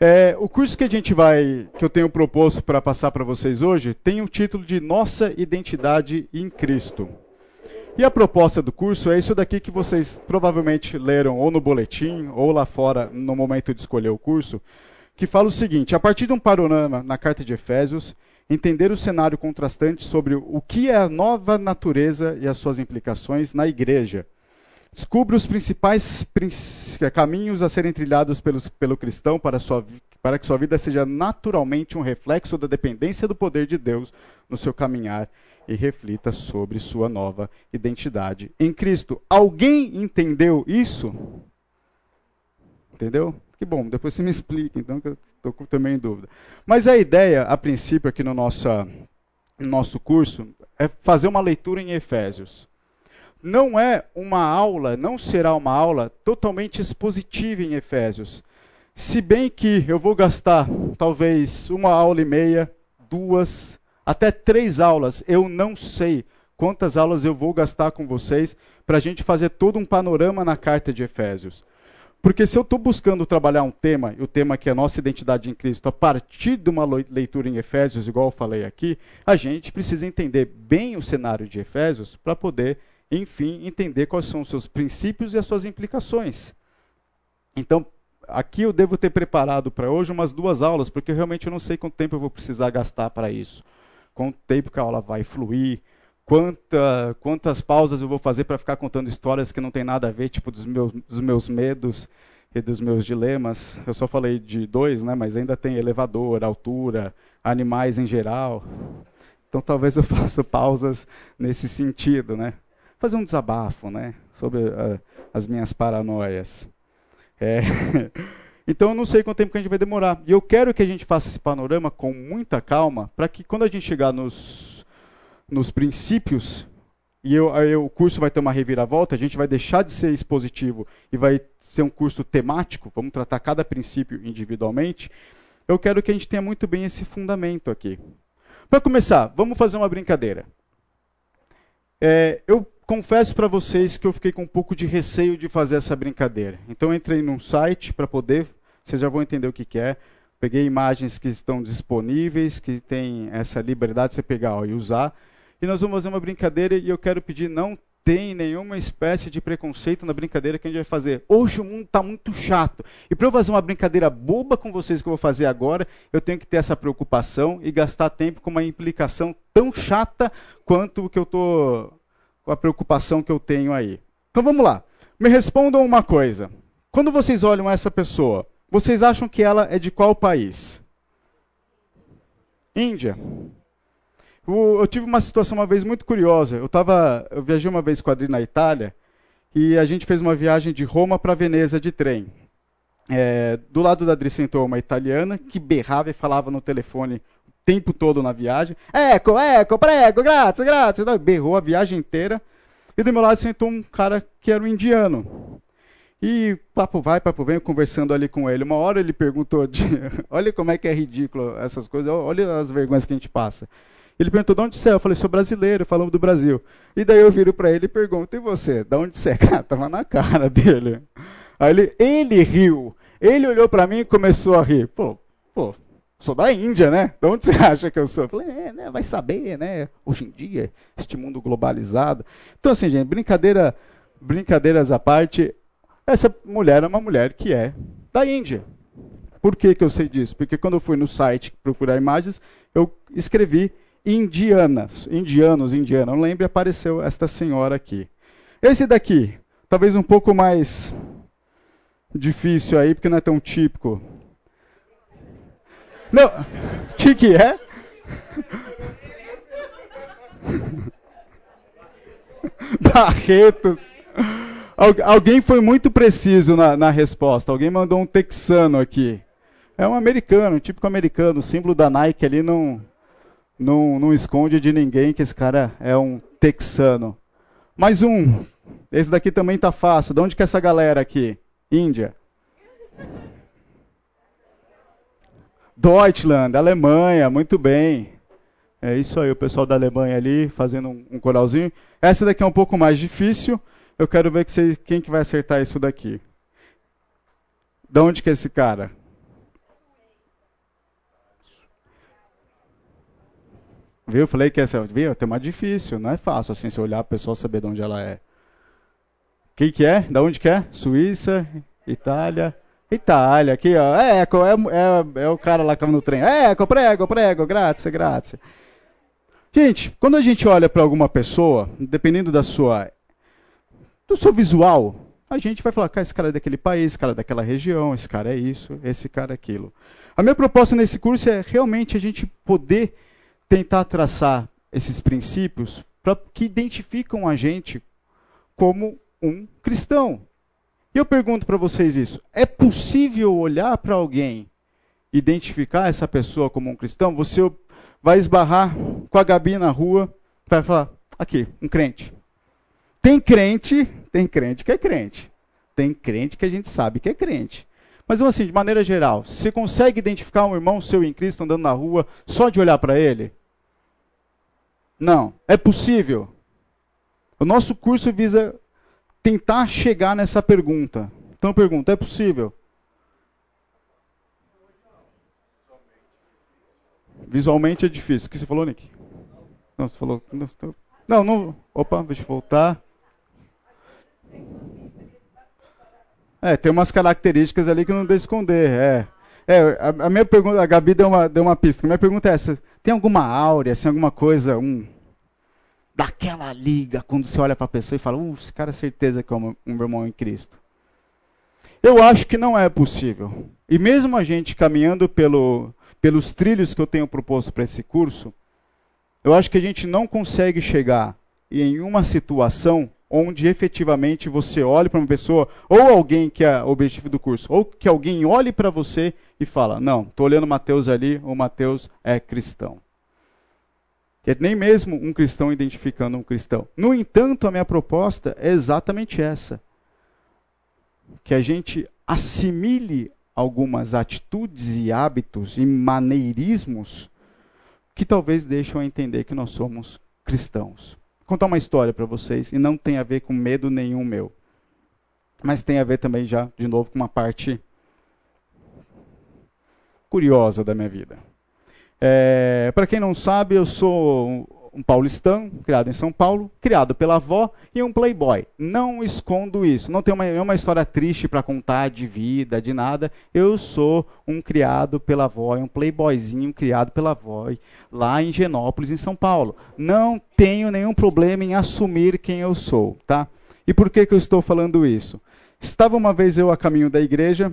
É, o curso que a gente vai, que eu tenho proposto para passar para vocês hoje, tem o título de Nossa Identidade em Cristo. E a proposta do curso é isso daqui que vocês provavelmente leram ou no boletim ou lá fora no momento de escolher o curso, que fala o seguinte: a partir de um panorama na carta de Efésios, entender o cenário contrastante sobre o que é a nova natureza e as suas implicações na igreja. Descubra os principais caminhos a serem trilhados pelo, pelo cristão para, sua, para que sua vida seja naturalmente um reflexo da dependência do poder de Deus no seu caminhar e reflita sobre sua nova identidade em Cristo. Alguém entendeu isso? Entendeu? Que bom, depois você me explica, então, que eu estou também em dúvida. Mas a ideia, a princípio, aqui no nosso, no nosso curso, é fazer uma leitura em Efésios. Não é uma aula, não será uma aula totalmente expositiva em Efésios. Se bem que eu vou gastar talvez uma aula e meia, duas, até três aulas. Eu não sei quantas aulas eu vou gastar com vocês para a gente fazer todo um panorama na carta de Efésios. Porque se eu estou buscando trabalhar um tema, e o tema que é a nossa identidade em Cristo, a partir de uma leitura em Efésios, igual eu falei aqui, a gente precisa entender bem o cenário de Efésios para poder, enfim, entender quais são os seus princípios e as suas implicações. Então, aqui eu devo ter preparado para hoje umas duas aulas, porque realmente eu não sei quanto tempo eu vou precisar gastar para isso quanto tempo que a aula vai fluir, quanta, quantas pausas eu vou fazer para ficar contando histórias que não tem nada a ver, tipo dos meus, dos meus medos e dos meus dilemas. Eu só falei de dois, né, mas ainda tem elevador, altura, animais em geral. Então talvez eu faça pausas nesse sentido, né? Fazer um desabafo, né, sobre uh, as minhas paranoias. É. Então eu não sei quanto tempo que a gente vai demorar. E eu quero que a gente faça esse panorama com muita calma, para que quando a gente chegar nos, nos princípios, e eu, eu, o curso vai ter uma reviravolta, a gente vai deixar de ser expositivo e vai ser um curso temático, vamos tratar cada princípio individualmente. Eu quero que a gente tenha muito bem esse fundamento aqui. Para começar, vamos fazer uma brincadeira. É, eu confesso para vocês que eu fiquei com um pouco de receio de fazer essa brincadeira. Então entrei num site para poder vocês já vão entender o que, que é. Peguei imagens que estão disponíveis, que tem essa liberdade de você pegar ó, e usar. E nós vamos fazer uma brincadeira e eu quero pedir, não tem nenhuma espécie de preconceito na brincadeira que a gente vai fazer. Hoje o mundo está muito chato. E para eu fazer uma brincadeira boba com vocês que eu vou fazer agora, eu tenho que ter essa preocupação e gastar tempo com uma implicação tão chata quanto o que eu com a preocupação que eu tenho aí. Então vamos lá. Me respondam uma coisa. Quando vocês olham essa pessoa, vocês acham que ela é de qual país? Índia. Eu, tive uma situação uma vez muito curiosa. Eu, tava, eu viajei uma vez com a Adri na Itália e a gente fez uma viagem de Roma para Veneza de trem. É, do lado da Adri sentou uma italiana que berrava e falava no telefone tempo todo na viagem. Eco, eco, prego, grazie, grazie. Berrou a viagem inteira. E do meu lado sentou um cara que era um indiano. E papo vai, papo vem, conversando ali com ele. Uma hora ele perguntou: de, Olha como é que é ridículo essas coisas, olha as vergonhas que a gente passa. Ele perguntou: De onde você é? Eu falei: Sou brasileiro, falamos do Brasil. E daí eu viro para ele e pergunto: E você? De onde você é? Cara, tava na cara dele. Aí ele, ele riu. Ele olhou para mim e começou a rir. Pô, pô, sou da Índia, né? De onde você acha que eu sou? Eu falei, é, né? Vai saber, né? Hoje em dia, este mundo globalizado. Então, assim, gente, brincadeira, brincadeiras à parte, essa mulher é uma mulher que é da Índia. Por que, que eu sei disso? Porque quando eu fui no site procurar imagens, eu escrevi indianas, indianos, indiana. Não lembro, apareceu esta senhora aqui. Esse daqui, talvez um pouco mais difícil aí, porque não é tão típico. Não, que, que é? Barretos. Alguém foi muito preciso na, na, resposta. Alguém mandou um texano aqui. É um americano, um típico americano. O símbolo da Nike ali não, não, não esconde de ninguém que esse cara é um texano. Mais um. Esse daqui também está fácil. De onde que é essa galera aqui? Índia. Deutschland, Alemanha, muito bem. É isso aí, o pessoal da Alemanha ali fazendo um, um coralzinho. Essa daqui é um pouco mais difícil. Eu quero ver que quem que vai acertar isso daqui. Da onde que é esse cara? Viu? Falei que essa viu? tem mais difícil, não é fácil assim se olhar a pessoa saber de onde ela é. Quem que é? Da onde que é? Suíça, Itália. Itália, aqui, ó. É, eco, é, é, é o cara lá que no trem. É, eco, prego, prego, grazie, grazie. Gente, quando a gente olha para alguma pessoa, dependendo da sua do seu visual, a gente vai falar, cara, esse cara é daquele país, esse cara é daquela região, esse cara é isso, esse cara é aquilo. A minha proposta nesse curso é realmente a gente poder tentar traçar esses princípios para que identificam a gente como um cristão. Eu pergunto para vocês isso: é possível olhar para alguém, identificar essa pessoa como um cristão? Você vai esbarrar com a Gabi na rua, vai falar: aqui, um crente. Tem crente, tem crente que é crente. Tem crente que a gente sabe que é crente. Mas assim, de maneira geral, você consegue identificar um irmão seu em Cristo andando na rua só de olhar para ele? Não. É possível? O nosso curso visa tentar chegar nessa pergunta. Então eu pergunto, é possível? Visualmente é difícil. O que você falou, Nick? Não, você falou. Não, não. Opa, deixa eu voltar. É, tem umas características ali que não deixa esconder. É. É, a, a, minha pergunta, a Gabi deu uma, deu uma pista. A minha pergunta é essa: tem alguma áurea, assim, alguma coisa, um daquela liga quando você olha para a pessoa e fala, uh, esse cara é certeza que é um, irmão em Cristo? Eu acho que não é possível. E mesmo a gente caminhando pelo, pelos trilhos que eu tenho proposto para esse curso, eu acho que a gente não consegue chegar em uma situação onde efetivamente você olhe para uma pessoa, ou alguém que é o objetivo do curso, ou que alguém olhe para você e fala: Não, estou olhando Mateus ali, o Mateus é cristão. Nem mesmo um cristão identificando um cristão. No entanto, a minha proposta é exatamente essa: que a gente assimile algumas atitudes e hábitos e maneirismos que talvez deixam a entender que nós somos cristãos contar uma história para vocês e não tem a ver com medo nenhum meu. Mas tem a ver também já, de novo, com uma parte curiosa da minha vida. É, para quem não sabe, eu sou um paulistano, criado em São Paulo, criado pela avó e um playboy. Não escondo isso. Não tenho uma, uma história triste para contar de vida, de nada. Eu sou um criado pela avó, um playboyzinho criado pela avó lá em Genópolis, em São Paulo. Não tenho nenhum problema em assumir quem eu sou, tá? E por que, que eu estou falando isso? Estava uma vez eu a caminho da igreja,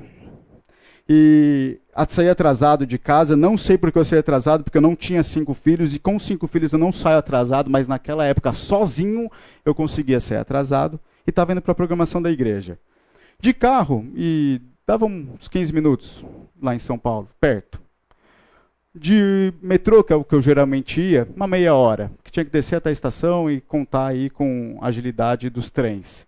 e saí atrasado de casa. Não sei porque eu saí atrasado, porque eu não tinha cinco filhos, e com cinco filhos eu não saio atrasado, mas naquela época, sozinho, eu conseguia sair atrasado, e estava indo para a programação da igreja. De carro, e dava uns 15 minutos lá em São Paulo, perto. De metrô, que é o que eu geralmente ia, uma meia hora, que tinha que descer até a estação e contar aí com a agilidade dos trens.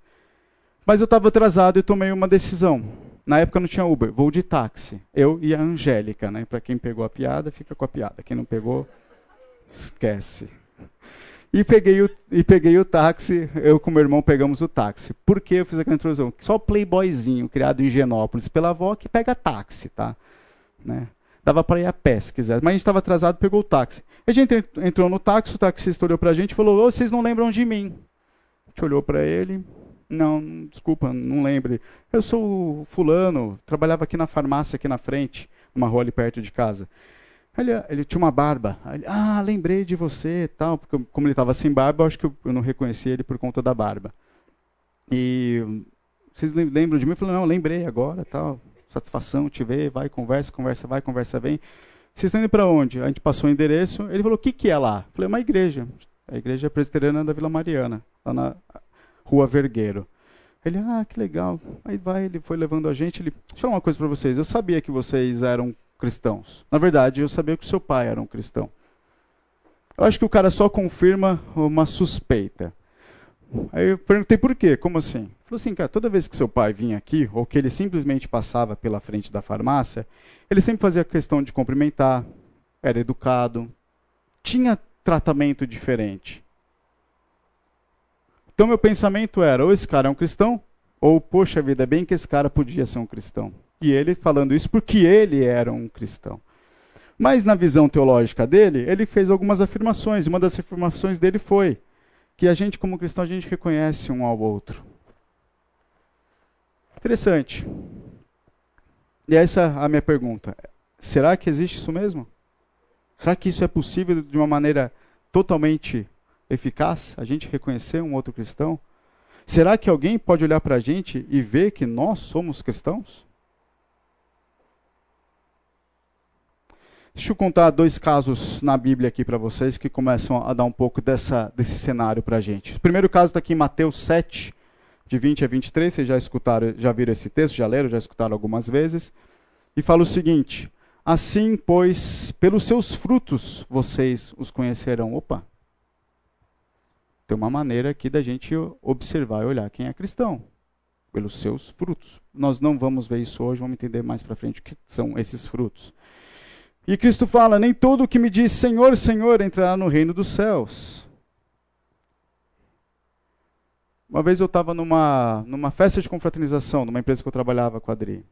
Mas eu estava atrasado e tomei uma decisão na época não tinha Uber, vou de táxi. Eu e a Angélica, né? Para quem pegou a piada, fica com a piada. Quem não pegou, esquece. E peguei o, e peguei o táxi, eu com meu irmão pegamos o táxi. Por que eu fiz aquela introdução? Só playboyzinho, criado em Genópolis pela avó, que pega táxi, tá? Né? Dava para ir a pé, se quiser. Mas a gente estava atrasado, pegou o táxi. A gente entrou no táxi, o taxista olhou para a gente e falou, vocês não lembram de mim? A gente olhou para ele, não, desculpa, não lembre. Eu sou o fulano, trabalhava aqui na farmácia aqui na frente, uma rua ali perto de casa. Ele, ele tinha uma barba. Ele, ah, lembrei de você tal. Porque como ele estava sem barba, eu acho que eu, eu, não reconheci ele por conta da barba. E vocês lembram de mim? Eu falei, não, lembrei agora, tal. Satisfação te ver, vai, conversa, conversa, vai, conversa, vem. Vocês estão indo para onde? A gente passou o endereço. Ele falou, o que, que é lá? Eu falei, uma igreja. A igreja presbiteriana da Vila Mariana, lá na Rua Vergueiro. Ele, ah, que legal. Aí vai, ele foi levando a gente. Ele, deixa eu falar uma coisa para vocês. Eu sabia que vocês eram cristãos. Na verdade, eu sabia que seu pai era um cristão. Eu acho que o cara só confirma uma suspeita. Aí eu perguntei por quê, como assim? Ele falou assim, cara, toda vez que seu pai vinha aqui, ou que ele simplesmente passava pela frente da farmácia, ele sempre fazia questão de cumprimentar, era educado, tinha tratamento diferente. Então meu pensamento era, ou esse cara é um cristão, ou, poxa vida, é bem que esse cara podia ser um cristão. E ele falando isso porque ele era um cristão. Mas na visão teológica dele, ele fez algumas afirmações. Uma das afirmações dele foi que a gente, como cristão, a gente reconhece um ao outro. Interessante. E essa é a minha pergunta. Será que existe isso mesmo? Será que isso é possível de uma maneira totalmente eficaz? A gente reconhecer um outro cristão? Será que alguém pode olhar para a gente e ver que nós somos cristãos? Deixa eu contar dois casos na Bíblia aqui para vocês que começam a dar um pouco dessa, desse cenário para a gente. O primeiro caso está aqui em Mateus 7, de 20 a 23. Vocês já escutaram, já viram esse texto, já leram, já escutaram algumas vezes. E fala o seguinte: Assim, pois, pelos seus frutos vocês os conhecerão. Opa! Tem uma maneira aqui da gente observar e olhar quem é cristão. Pelos seus frutos. Nós não vamos ver isso hoje, vamos entender mais para frente o que são esses frutos. E Cristo fala: Nem todo o que me diz Senhor, Senhor entrará no reino dos céus. Uma vez eu estava numa, numa festa de confraternização, numa empresa que eu trabalhava com a Adri.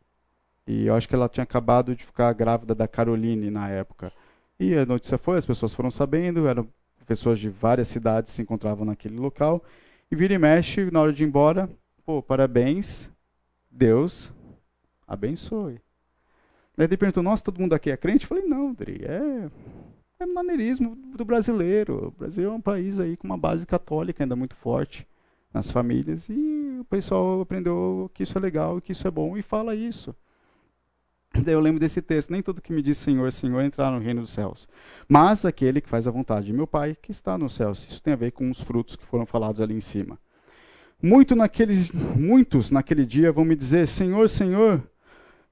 E eu acho que ela tinha acabado de ficar grávida da Caroline na época. E a notícia foi, as pessoas foram sabendo, eram pessoas de várias cidades se encontravam naquele local. E vira e mexe, na hora de ir embora, pô, parabéns, Deus abençoe. Daí ele perguntou, nossa, todo mundo aqui é crente? Eu falei, não, Dri, é, é maneirismo do brasileiro. O Brasil é um país aí com uma base católica ainda muito forte nas famílias e o pessoal aprendeu que isso é legal, que isso é bom e fala isso. Daí eu lembro desse texto, nem todo que me diz Senhor, Senhor entrar no reino dos céus, mas aquele que faz a vontade de meu Pai que está nos céus. Isso tem a ver com os frutos que foram falados ali em cima. Muito naquele, muitos naquele dia vão me dizer, Senhor, Senhor,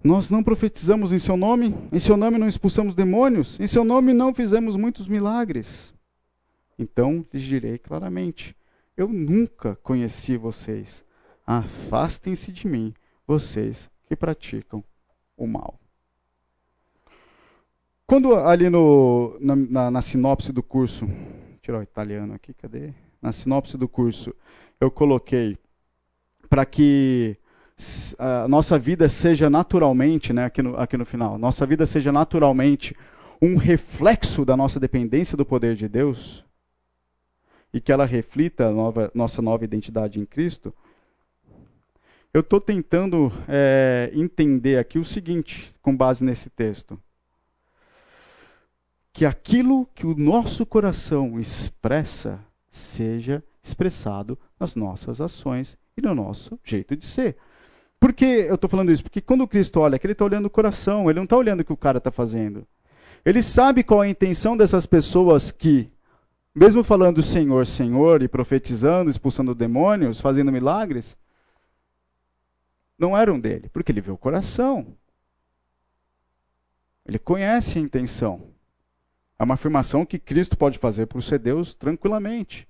nós não profetizamos em seu nome, em seu nome não expulsamos demônios, em seu nome não fizemos muitos milagres. Então lhes direi claramente: Eu nunca conheci vocês. Afastem-se de mim, vocês que praticam o mal. Quando ali no, na, na, na sinopse do curso, tirar o italiano aqui, cadê? Na sinopse do curso, eu coloquei para que a nossa vida seja naturalmente, né, aqui, no, aqui no final, nossa vida seja naturalmente um reflexo da nossa dependência do poder de Deus e que ela reflita a nova, nossa nova identidade em Cristo, eu estou tentando é, entender aqui o seguinte, com base nesse texto. Que aquilo que o nosso coração expressa seja expressado nas nossas ações e no nosso jeito de ser. Por que eu estou falando isso? Porque quando Cristo olha aqui, ele está olhando o coração, ele não está olhando o que o cara está fazendo. Ele sabe qual é a intenção dessas pessoas que, mesmo falando Senhor, Senhor, e profetizando, expulsando demônios, fazendo milagres, não eram dele, porque ele vê o coração. Ele conhece a intenção. É uma afirmação que Cristo pode fazer por ser Deus tranquilamente.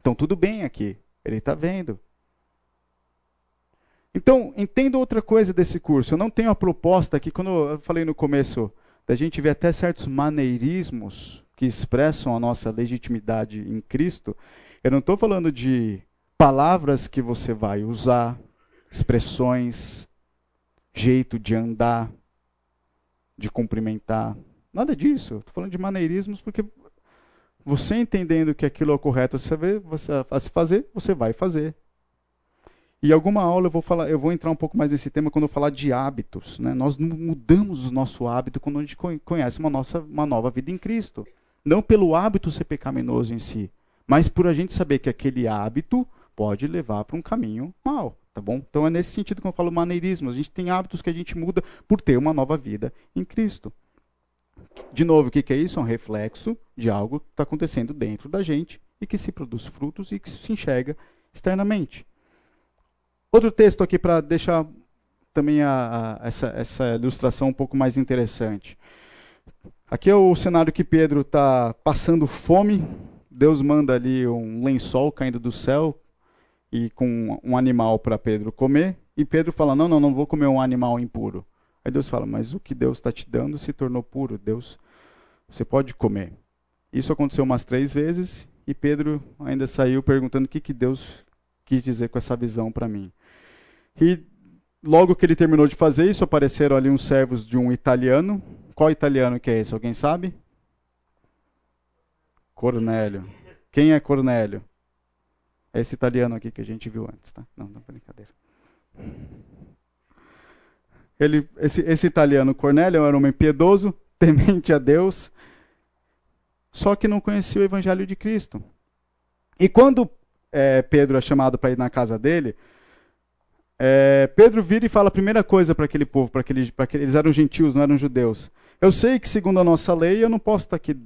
Então, tudo bem aqui. Ele está vendo. Então, entenda outra coisa desse curso. Eu não tenho a proposta aqui, quando eu falei no começo, da gente ver até certos maneirismos que expressam a nossa legitimidade em Cristo. Eu não estou falando de palavras que você vai usar, expressões, jeito de andar, de cumprimentar. Nada disso. Estou falando de maneirismos porque você entendendo que aquilo é o correto a se fazer, você vai fazer. E alguma aula eu vou falar, eu vou entrar um pouco mais nesse tema quando eu falar de hábitos. Né? Nós mudamos o nosso hábito quando a gente conhece uma, nossa, uma nova vida em Cristo. Não pelo hábito ser pecaminoso em si, mas por a gente saber que aquele hábito pode levar para um caminho mal. Tá bom? Então é nesse sentido que eu falo maneirismo. A gente tem hábitos que a gente muda por ter uma nova vida em Cristo. De novo, o que é isso? É um reflexo de algo que está acontecendo dentro da gente e que se produz frutos e que se enxerga externamente. Outro texto aqui para deixar também a, a, essa, essa ilustração um pouco mais interessante. Aqui é o cenário que Pedro está passando fome. Deus manda ali um lençol caindo do céu e com um animal para Pedro comer. E Pedro fala: Não, não, não vou comer um animal impuro. Aí Deus fala: Mas o que Deus está te dando se tornou puro. Deus, você pode comer. Isso aconteceu umas três vezes e Pedro ainda saiu perguntando o que, que Deus quis dizer com essa visão para mim. E logo que ele terminou de fazer isso, apareceram ali uns servos de um italiano Qual italiano que é esse? Alguém sabe? Cornélio. Quem é Cornélio? É esse italiano aqui que a gente viu antes, tá? Não, não, brincadeira. Ele, esse, esse italiano Cornélio era um homem piedoso, temente a Deus, só que não conhecia o evangelho de Cristo. E quando é, Pedro é chamado para ir na casa dele, é, Pedro vira e fala a primeira coisa para aquele povo, para aquele, aquele, eles eram gentios, não eram judeus. Eu sei que segundo a nossa lei eu não posso estar aqui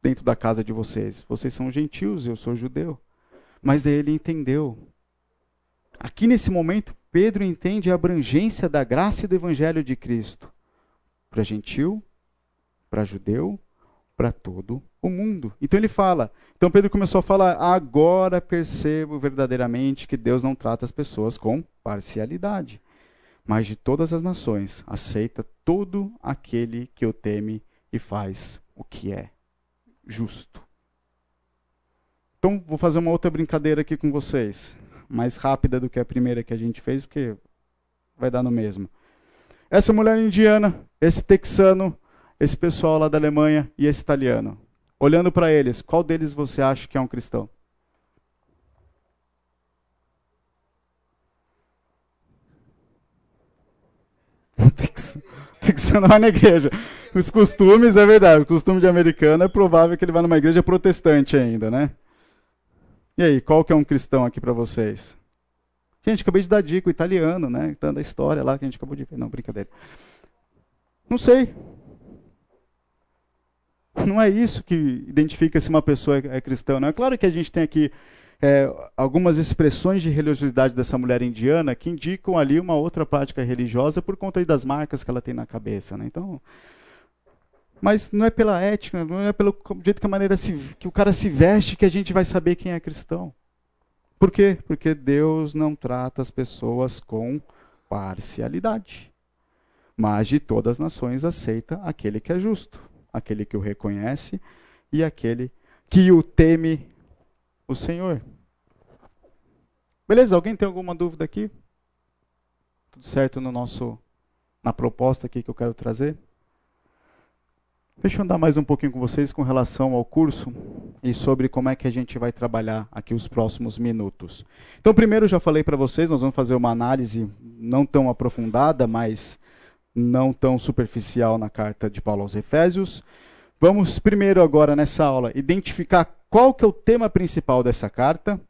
dentro da casa de vocês. Vocês são gentios, eu sou judeu. Mas daí ele entendeu. Aqui nesse momento, Pedro entende a abrangência da graça e do evangelho de Cristo para gentil, para judeu, para todo o mundo. Então ele fala. Então Pedro começou a falar: agora percebo verdadeiramente que Deus não trata as pessoas com parcialidade, mas de todas as nações aceita todo aquele que o teme e faz o que é justo. Então, vou fazer uma outra brincadeira aqui com vocês, mais rápida do que a primeira que a gente fez, porque vai dar no mesmo. Essa mulher indiana, esse texano, esse pessoal lá da Alemanha e esse italiano. Olhando para eles, qual deles você acha que é um cristão? Texano vai na igreja. Os costumes, é verdade, o costume de americano é provável que ele vá numa igreja protestante ainda, né? E aí, qual que é um cristão aqui para vocês? Gente, acabei de dar dica, o italiano, né? Então, da história lá que a gente acabou de ver. Não, brincadeira. Não sei. Não é isso que identifica se uma pessoa é cristã. Não é claro que a gente tem aqui é, algumas expressões de religiosidade dessa mulher indiana que indicam ali uma outra prática religiosa por conta das marcas que ela tem na cabeça. Né? Então, mas não é pela ética, não é pelo jeito que a maneira se, que o cara se veste que a gente vai saber quem é cristão. Por quê? Porque Deus não trata as pessoas com parcialidade. Mas de todas as nações aceita aquele que é justo, aquele que o reconhece e aquele que o teme o Senhor. Beleza? Alguém tem alguma dúvida aqui? Tudo certo no nosso na proposta aqui que eu quero trazer? Deixa eu andar mais um pouquinho com vocês com relação ao curso e sobre como é que a gente vai trabalhar aqui os próximos minutos. Então, primeiro, já falei para vocês, nós vamos fazer uma análise não tão aprofundada, mas não tão superficial na carta de Paulo aos Efésios. Vamos primeiro agora nessa aula identificar qual que é o tema principal dessa carta.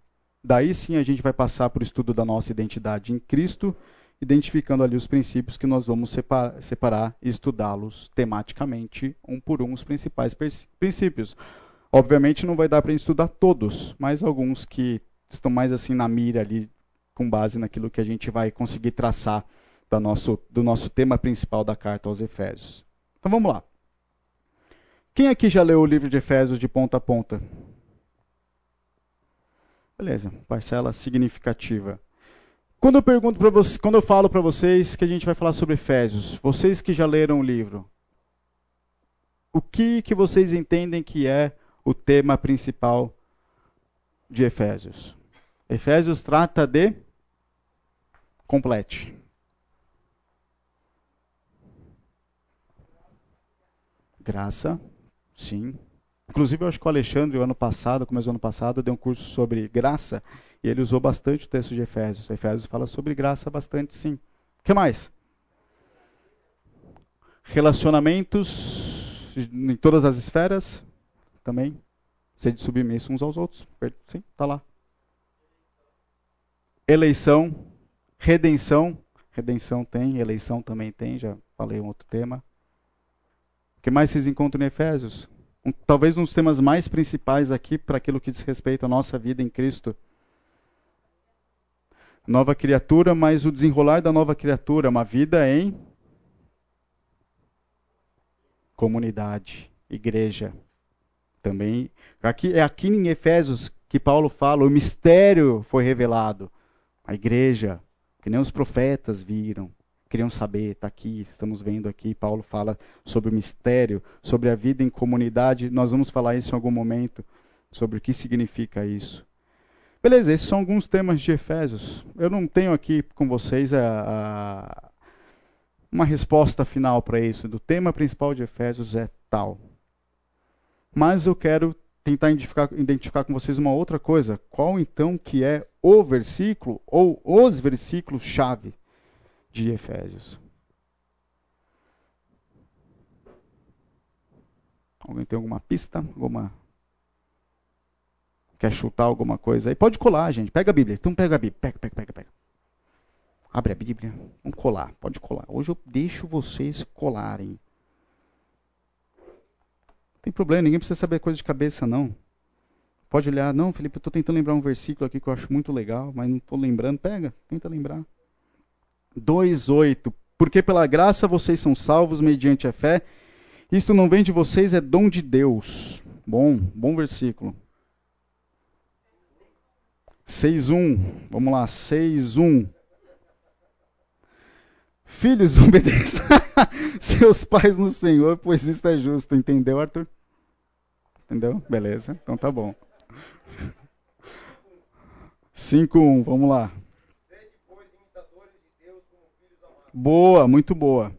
Daí sim a gente vai passar para o estudo da nossa identidade em Cristo identificando ali os princípios que nós vamos separar, e estudá-los tematicamente, um por um, os principais princípios. Obviamente não vai dar para estudar todos, mas alguns que estão mais assim na mira ali, com base naquilo que a gente vai conseguir traçar do nosso, do nosso tema principal da carta aos Efésios. Então vamos lá. Quem aqui já leu o livro de Efésios de ponta a ponta? Beleza, parcela significativa. Quando eu pergunto para vocês, quando eu falo para vocês que a gente vai falar sobre Efésios, vocês que já leram o livro, o que que vocês entendem que é o tema principal de Efésios? Efésios trata de complete. Graça, sim. Inclusive, eu acho que o Alexandre, o ano passado, começo do ano passado, deu um curso sobre graça e ele usou bastante o texto de Efésios. Efésios fala sobre graça bastante, sim. O que mais? Relacionamentos em todas as esferas também. Sede submisso uns aos outros. Sim, está lá. Eleição, redenção. Redenção tem, eleição também tem, já falei um outro tema. O que mais vocês encontram em Efésios? Um, talvez um dos temas mais principais aqui para aquilo que diz respeito à nossa vida em Cristo nova criatura, mas o desenrolar da nova criatura, uma vida em comunidade, igreja. Também aqui é aqui em Efésios que Paulo fala, o mistério foi revelado. A igreja, que nem os profetas viram, queriam saber, está aqui, estamos vendo aqui, Paulo fala sobre o mistério, sobre a vida em comunidade. Nós vamos falar isso em algum momento, sobre o que significa isso. Beleza, esses são alguns temas de Efésios. Eu não tenho aqui com vocês a, a, uma resposta final para isso. Do tema principal de Efésios é tal. Mas eu quero tentar identificar, identificar com vocês uma outra coisa. Qual então que é o versículo ou os versículos chave de Efésios? Alguém tem alguma pista? Alguma quer chutar alguma coisa aí? Pode colar, gente. Pega a Bíblia. Então pega a Bíblia. Pega, pega, pega, pega. Abre a Bíblia. Vamos colar. Pode colar. Hoje eu deixo vocês colarem. Não tem problema, ninguém precisa saber coisa de cabeça, não. Pode olhar, não, Felipe, eu estou tentando lembrar um versículo aqui que eu acho muito legal, mas não estou lembrando. Pega, tenta lembrar. 2,8. Porque pela graça vocês são salvos mediante a fé. Isto não vem de vocês, é dom de Deus. Bom, bom versículo. 6,1. Vamos lá, 6,1. Filhos, obedeçam seus pais no Senhor, pois isso é justo. Entendeu, Arthur? Entendeu? Beleza, então tá bom. 5.1, vamos lá. Boa, muito boa.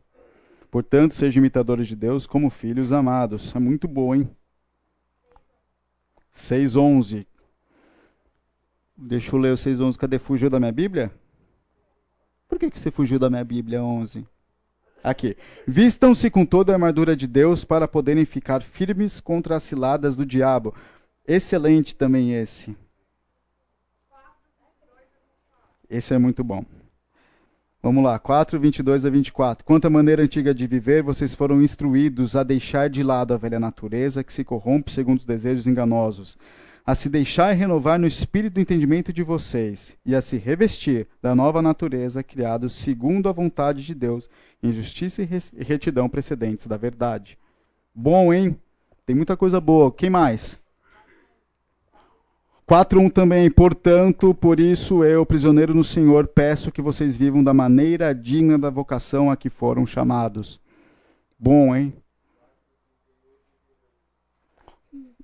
Portanto, sejam imitadores de Deus como filhos amados. É muito boa, hein? 6.11. Deixa eu ler o 6.11. Cadê? Fugiu da minha Bíblia? Por que, que você fugiu da minha Bíblia 11? Aqui. Vistam-se com toda a armadura de Deus para poderem ficar firmes contra as ciladas do diabo. Excelente também esse. Esse é muito bom. Vamos lá, 4, 22 a 24. Quanto à maneira antiga de viver, vocês foram instruídos a deixar de lado a velha natureza que se corrompe segundo os desejos enganosos a se deixar renovar no espírito do entendimento de vocês e a se revestir da nova natureza criados segundo a vontade de Deus, em justiça e retidão precedentes da verdade. Bom, hein? Tem muita coisa boa. Quem mais? 4.1 também. Portanto, por isso eu, prisioneiro no Senhor, peço que vocês vivam da maneira digna da vocação a que foram chamados. Bom, hein?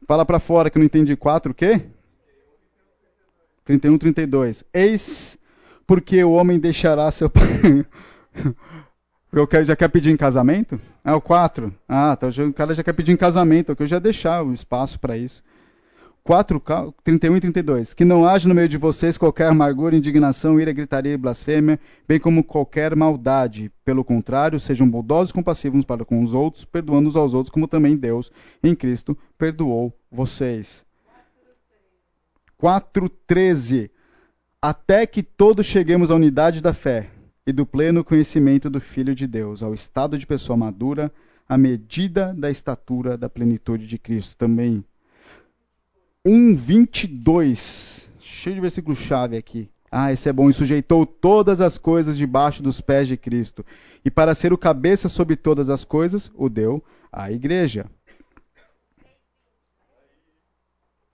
Fala para fora que não entendi. 4 o quê? 31, 32. Eis porque o homem deixará seu pai. eu já quer pedir em casamento? É o 4. Ah, então o cara já quer pedir em casamento, que eu já deixar o espaço para isso. 4, 31 e 32. Que não haja no meio de vocês qualquer amargura, indignação, ira, gritaria e blasfêmia, bem como qualquer maldade. Pelo contrário, sejam bondosos e compassivos para com os outros, perdoando uns aos outros, como também Deus, em Cristo, perdoou vocês. 4,13. Até que todos cheguemos à unidade da fé e do pleno conhecimento do Filho de Deus, ao estado de pessoa madura, à medida da estatura da plenitude de Cristo. Também 1:22. Cheio de versículo chave aqui. Ah, esse é bom. E sujeitou todas as coisas debaixo dos pés de Cristo. E para ser o cabeça sobre todas as coisas, o deu à igreja.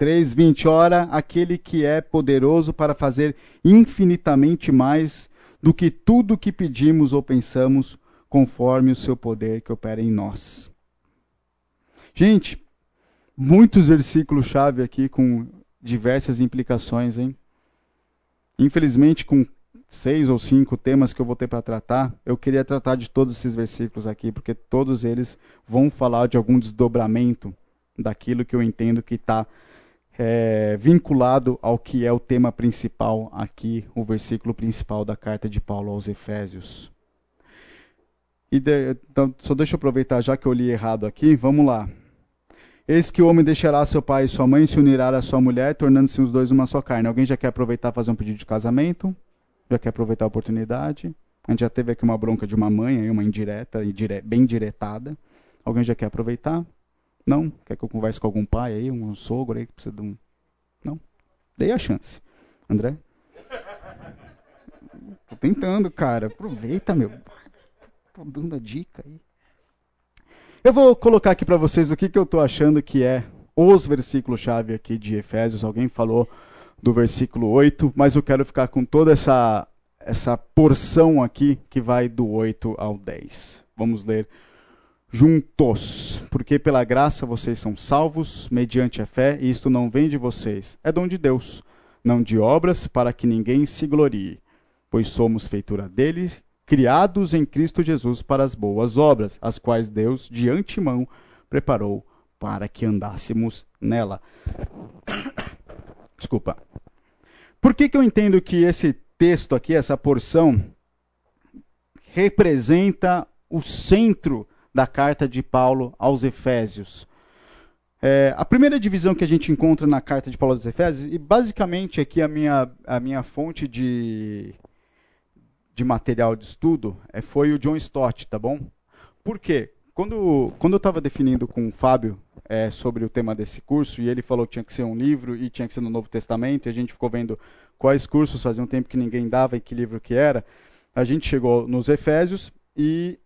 3:20 Ora, aquele que é poderoso para fazer infinitamente mais do que tudo que pedimos ou pensamos, conforme o seu poder que opera em nós. Gente, muitos versículos-chave aqui com diversas implicações, hein? Infelizmente, com seis ou cinco temas que eu vou ter para tratar, eu queria tratar de todos esses versículos aqui, porque todos eles vão falar de algum desdobramento daquilo que eu entendo que está é, vinculado ao que é o tema principal aqui, o versículo principal da carta de Paulo aos Efésios. E de, então, só deixa eu aproveitar, já que eu li errado aqui, vamos lá. Eis que o homem deixará seu pai e sua mãe, se unirá à sua mulher, tornando-se os dois uma só carne. Alguém já quer aproveitar fazer um pedido de casamento? Já quer aproveitar a oportunidade? A gente já teve aqui uma bronca de uma mãe, uma indireta, bem diretada. Alguém já quer aproveitar? Não? Quer que eu converse com algum pai aí, um sogro aí que precisa de um. Não? Dei a chance. André? Tô tentando, cara. Aproveita, meu. Tô dando a dica aí. Eu vou colocar aqui para vocês o que, que eu estou achando que é os versículos-chave aqui de Efésios. Alguém falou do versículo 8, mas eu quero ficar com toda essa, essa porção aqui que vai do 8 ao 10. Vamos ler juntos. Porque pela graça vocês são salvos, mediante a fé, e isto não vem de vocês, é dom de Deus, não de obras, para que ninguém se glorie. Pois somos feitura dele, criados em Cristo Jesus para as boas obras, as quais Deus de antemão preparou para que andássemos nela. Desculpa. Por que, que eu entendo que esse texto aqui, essa porção, representa o centro da carta de Paulo aos Efésios? É, a primeira divisão que a gente encontra na carta de Paulo aos Efésios, e basicamente aqui a minha, a minha fonte de, de material de estudo é, foi o John Stott, tá bom? Por quê? Quando, quando eu estava definindo com o Fábio é, sobre o tema desse curso, e ele falou que tinha que ser um livro e tinha que ser no Novo Testamento, e a gente ficou vendo quais cursos fazia um tempo que ninguém dava e que livro que era, a gente chegou nos Efésios e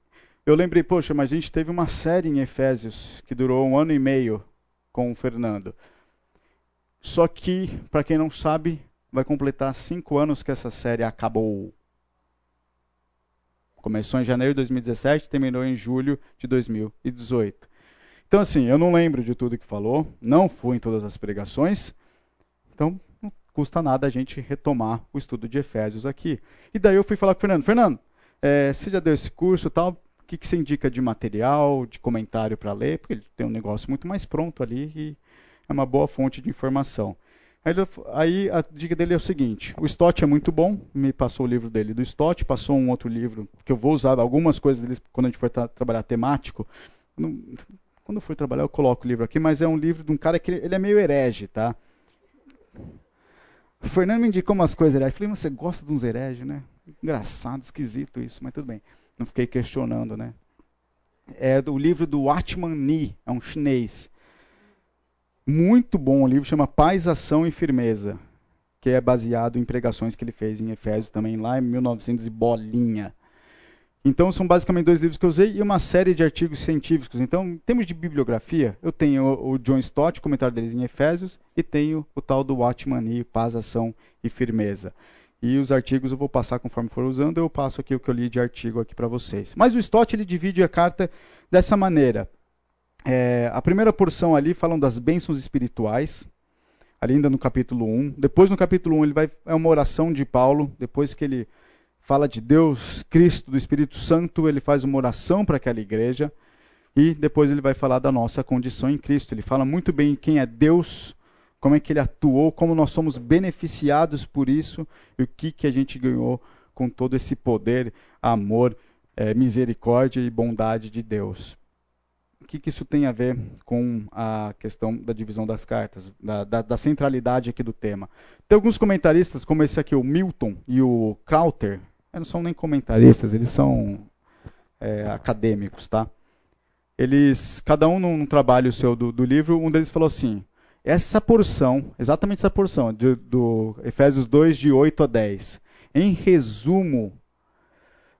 eu lembrei, poxa, mas a gente teve uma série em Efésios que durou um ano e meio com o Fernando. Só que, para quem não sabe, vai completar cinco anos que essa série acabou. Começou em janeiro de 2017, terminou em julho de 2018. Então, assim, eu não lembro de tudo que falou, não fui em todas as pregações, então não custa nada a gente retomar o estudo de Efésios aqui. E daí eu fui falar com o Fernando: Fernando, é, você já deu esse curso tal, que, que você indica de material, de comentário para ler? Porque ele tem um negócio muito mais pronto ali e é uma boa fonte de informação. Aí, aí a dica dele é o seguinte: o Stott é muito bom, me passou o livro dele do Stott, passou um outro livro que eu vou usar algumas coisas deles quando a gente for tra trabalhar temático. Não, quando eu for trabalhar, eu coloco o livro aqui, mas é um livro de um cara que ele, é meio herege, tá? O Fernando me indicou umas coisas. Eu falei, mas você gosta de uns hereges, né? Engraçado, esquisito isso, mas tudo bem. Não fiquei questionando, né? É do livro do Watchman Nee, é um chinês. Muito bom o livro, chama Paz, Ação e Firmeza, que é baseado em pregações que ele fez em Efésios também, lá em 1900 e bolinha. Então, são basicamente dois livros que eu usei e uma série de artigos científicos. Então, em termos de bibliografia, eu tenho o John Stott, comentário deles em Efésios, e tenho o tal do Watchman Nee, Paz, Ação e Firmeza. E os artigos eu vou passar conforme for usando, eu passo aqui o que eu li de artigo aqui para vocês. Mas o Stott ele divide a carta dessa maneira. É, a primeira porção ali falam das bênçãos espirituais, ali ainda no capítulo 1. Depois no capítulo 1 ele vai, é uma oração de Paulo, depois que ele fala de Deus, Cristo, do Espírito Santo, ele faz uma oração para aquela igreja. E depois ele vai falar da nossa condição em Cristo. Ele fala muito bem quem é Deus, como é que ele atuou, como nós somos beneficiados por isso e o que, que a gente ganhou com todo esse poder, amor, é, misericórdia e bondade de Deus. O que, que, isso tem a ver com a questão da divisão das cartas, da, da, da, centralidade aqui do tema? Tem alguns comentaristas, como esse aqui, o Milton e o Crowther, não são nem comentaristas, eles são é, acadêmicos, tá? Eles, cada um num trabalho seu do, do livro, um deles falou assim: essa porção, exatamente essa porção, de, do Efésios 2, de 8 a 10, em resumo,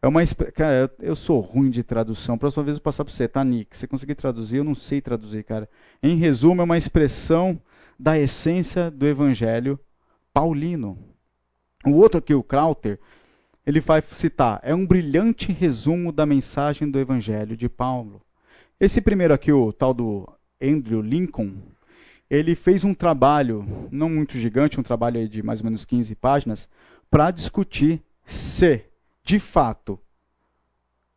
é uma. Cara, eu, sou ruim de tradução. Próxima vez eu vou passar para você, tá, Nick? Você conseguir traduzir? Eu não sei traduzir, cara. Em resumo, é uma expressão da essência do evangelho paulino. O outro aqui, o Crowther, ele vai citar: é um brilhante resumo da mensagem do evangelho de Paulo. Esse primeiro aqui, o tal do Andrew Lincoln, ele fez um trabalho, não muito gigante, um trabalho de mais ou menos 15 páginas, para discutir se, de fato,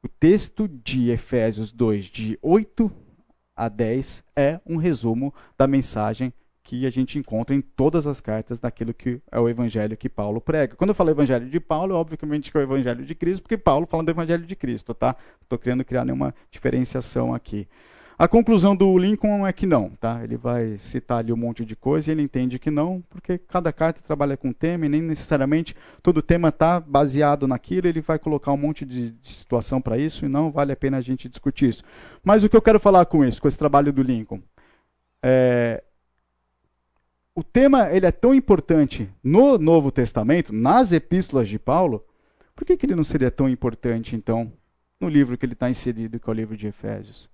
o texto de Efésios 2, de 8 a 10, é um resumo da mensagem que a gente encontra em todas as cartas daquilo que é o evangelho que Paulo prega. Quando eu falo evangelho de Paulo, obviamente que é o evangelho de Cristo, porque Paulo fala do evangelho de Cristo, tá? Não estou querendo criar nenhuma diferenciação aqui. A conclusão do Lincoln é que não, tá? Ele vai citar ali um monte de coisa e ele entende que não, porque cada carta trabalha com tema e nem necessariamente todo tema está baseado naquilo, ele vai colocar um monte de, de situação para isso e não vale a pena a gente discutir isso. Mas o que eu quero falar com isso, com esse trabalho do Lincoln, é, o tema ele é tão importante no Novo Testamento, nas epístolas de Paulo, por que, que ele não seria tão importante, então, no livro que ele está inserido, que é o livro de Efésios?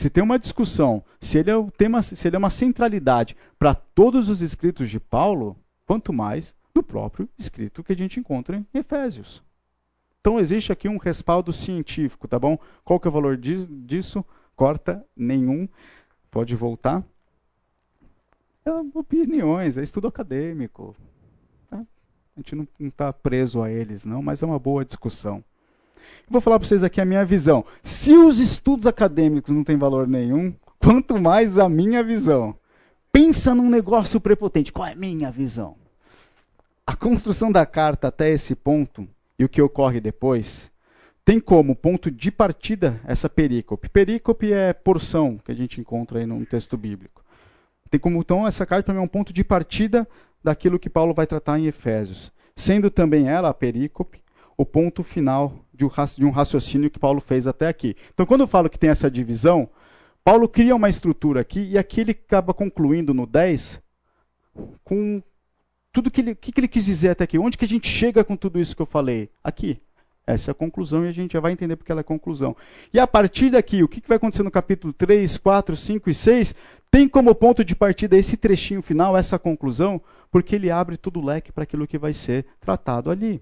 Se tem uma discussão, se ele é, o tema, se ele é uma centralidade para todos os escritos de Paulo, quanto mais no próprio escrito que a gente encontra em Efésios. Então existe aqui um respaldo científico, tá bom? Qual que é o valor disso? Corta nenhum. Pode voltar. É opiniões, é estudo acadêmico. Tá? A gente não está preso a eles, não, mas é uma boa discussão. Vou falar para vocês aqui a minha visão. Se os estudos acadêmicos não têm valor nenhum, quanto mais a minha visão. Pensa num negócio prepotente. Qual é a minha visão? A construção da carta até esse ponto e o que ocorre depois tem como ponto de partida essa perícope. Perícope é porção que a gente encontra aí num texto bíblico. Tem como então essa carta mim é um ponto de partida daquilo que Paulo vai tratar em Efésios, sendo também ela a perícope o ponto final de um raciocínio que Paulo fez até aqui. Então, quando eu falo que tem essa divisão, Paulo cria uma estrutura aqui e aqui ele acaba concluindo no 10 com tudo que ele, que, que ele quis dizer até aqui. Onde que a gente chega com tudo isso que eu falei? Aqui. Essa é a conclusão e a gente já vai entender porque ela é conclusão. E a partir daqui, o que vai acontecer no capítulo 3, 4, 5 e 6 tem como ponto de partida esse trechinho final, essa conclusão, porque ele abre todo o leque para aquilo que vai ser tratado ali.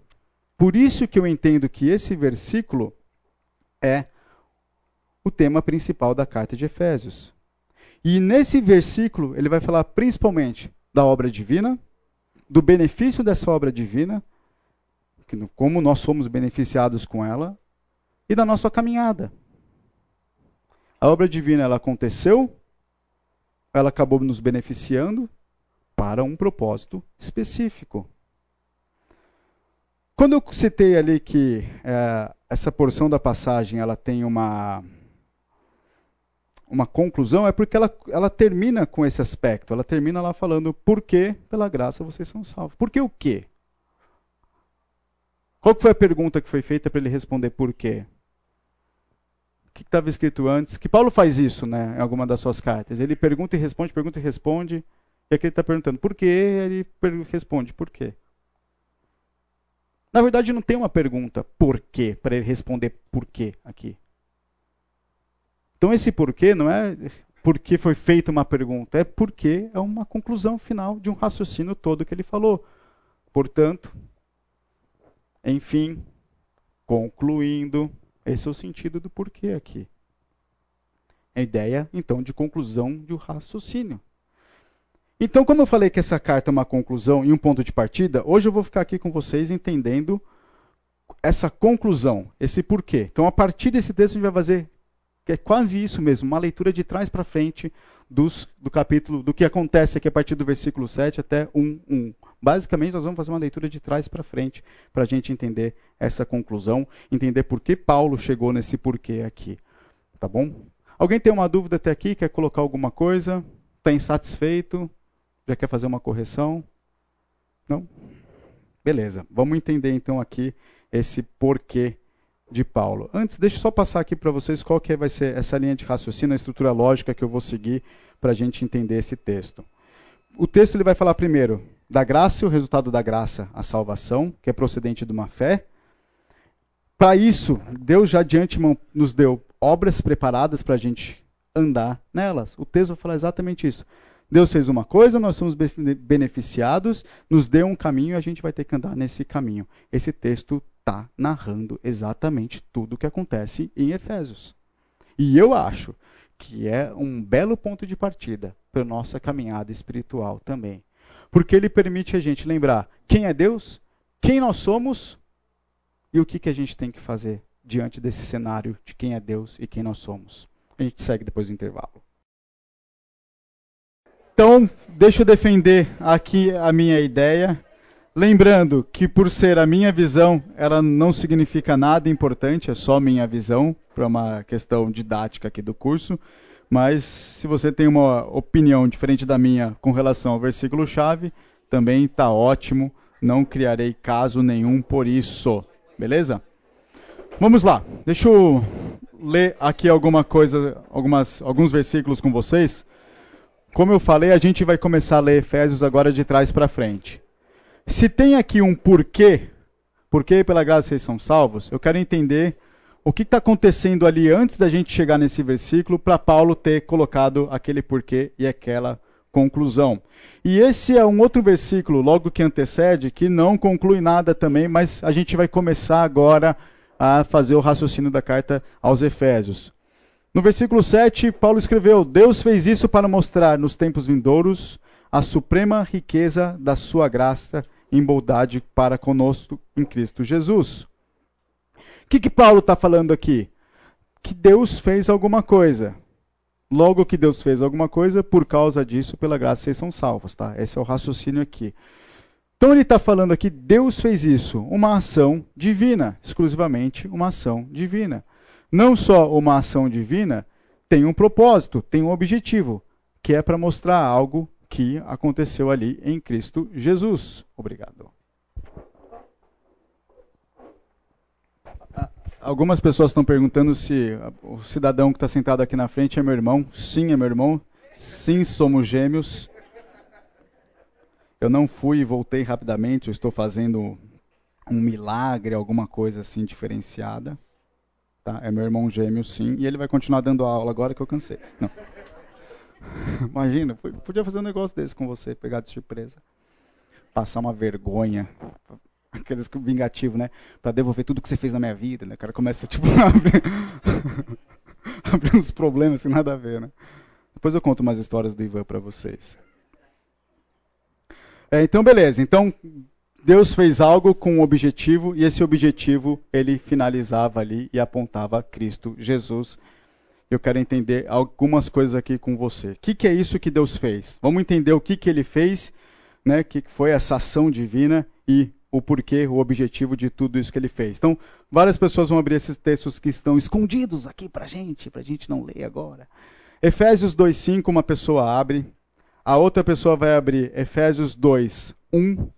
Por isso que eu entendo que esse versículo é o tema principal da carta de Efésios. E nesse versículo, ele vai falar principalmente da obra divina, do benefício dessa obra divina, como nós somos beneficiados com ela, e da nossa caminhada. A obra divina ela aconteceu, ela acabou nos beneficiando para um propósito específico. Quando eu citei ali que é, essa porção da passagem ela tem uma uma conclusão é porque ela, ela termina com esse aspecto. Ela termina lá falando por que, pela graça, vocês são salvos. Por que o quê? Qual foi a pergunta que foi feita para ele responder por quê? O que estava escrito antes? Que Paulo faz isso né, em alguma das suas cartas. Ele pergunta e responde, pergunta e responde. E aqui ele está perguntando por quê, ele responde por quê. Na verdade, não tem uma pergunta por quê, para ele responder por quê aqui. Então esse porquê não é porque foi feita uma pergunta, é porque é uma conclusão final de um raciocínio todo que ele falou. Portanto, enfim, concluindo, esse é o sentido do porquê aqui. A ideia, então, de conclusão de um raciocínio. Então, como eu falei que essa carta é uma conclusão e um ponto de partida, hoje eu vou ficar aqui com vocês entendendo essa conclusão, esse porquê. Então, a partir desse texto, a gente vai fazer é quase isso mesmo, uma leitura de trás para frente dos, do capítulo, do que acontece aqui a partir do versículo 7 até 1.1. Basicamente, nós vamos fazer uma leitura de trás para frente para a gente entender essa conclusão, entender por que Paulo chegou nesse porquê aqui. Tá bom? Alguém tem uma dúvida até aqui? Quer colocar alguma coisa? Está insatisfeito? Já quer fazer uma correção? Não? Beleza. Vamos entender então aqui esse porquê de Paulo. Antes, deixa eu só passar aqui para vocês qual que vai ser essa linha de raciocínio, a estrutura lógica que eu vou seguir para a gente entender esse texto. O texto ele vai falar primeiro da graça, o resultado da graça, a salvação, que é procedente de uma fé. Para isso, Deus já de antemão nos deu obras preparadas para a gente andar nelas. O texto vai falar exatamente isso. Deus fez uma coisa, nós somos beneficiados, nos deu um caminho e a gente vai ter que andar nesse caminho. Esse texto está narrando exatamente tudo o que acontece em Efésios. E eu acho que é um belo ponto de partida para nossa caminhada espiritual também. Porque ele permite a gente lembrar quem é Deus, quem nós somos e o que, que a gente tem que fazer diante desse cenário de quem é Deus e quem nós somos. A gente segue depois do intervalo. Então, deixa eu defender aqui a minha ideia Lembrando que por ser a minha visão, ela não significa nada importante, é só minha visão, para uma questão didática aqui do curso. Mas se você tem uma opinião diferente da minha com relação ao versículo-chave, também está ótimo, não criarei caso nenhum por isso. Beleza? Vamos lá, deixa eu ler aqui alguma coisa, algumas, alguns versículos com vocês. Como eu falei, a gente vai começar a ler Efésios agora de trás para frente. Se tem aqui um porquê, porquê pela graça vocês são salvos, eu quero entender o que está acontecendo ali antes da gente chegar nesse versículo para Paulo ter colocado aquele porquê e aquela conclusão. E esse é um outro versículo, logo que antecede, que não conclui nada também, mas a gente vai começar agora a fazer o raciocínio da carta aos Efésios. No versículo 7, Paulo escreveu: Deus fez isso para mostrar nos tempos vindouros a suprema riqueza da sua graça em bondade para conosco em Cristo Jesus. O que, que Paulo está falando aqui? Que Deus fez alguma coisa. Logo que Deus fez alguma coisa, por causa disso, pela graça, vocês são salvos, tá? Esse é o raciocínio aqui. Então ele está falando aqui, Deus fez isso, uma ação divina, exclusivamente uma ação divina. Não só uma ação divina, tem um propósito, tem um objetivo, que é para mostrar algo que aconteceu ali em Cristo Jesus. Obrigado. Algumas pessoas estão perguntando se o cidadão que está sentado aqui na frente é meu irmão. Sim, é meu irmão. Sim, somos gêmeos. Eu não fui e voltei rapidamente. Eu estou fazendo um milagre, alguma coisa assim diferenciada. Tá? É meu irmão gêmeo, sim. E ele vai continuar dando aula agora que eu cansei. Não. Imagina, podia fazer um negócio desse com você, pegar de surpresa. Passar uma vergonha aqueles vingativos, né? Para devolver tudo que você fez na minha vida, né? O cara começa tipo a abrir, abrir uns problemas sem nada a ver, né? Depois eu conto mais histórias do Ivan para vocês. É, então, beleza. Então, Deus fez algo com um objetivo e esse objetivo ele finalizava ali e apontava Cristo Jesus. Eu quero entender algumas coisas aqui com você. O que, que é isso que Deus fez? Vamos entender o que, que ele fez, né? que foi essa ação divina e o porquê, o objetivo de tudo isso que ele fez. Então, várias pessoas vão abrir esses textos que estão escondidos aqui para gente, para gente não ler agora. Efésios 2,5, uma pessoa abre. A outra pessoa vai abrir Efésios 2, 1.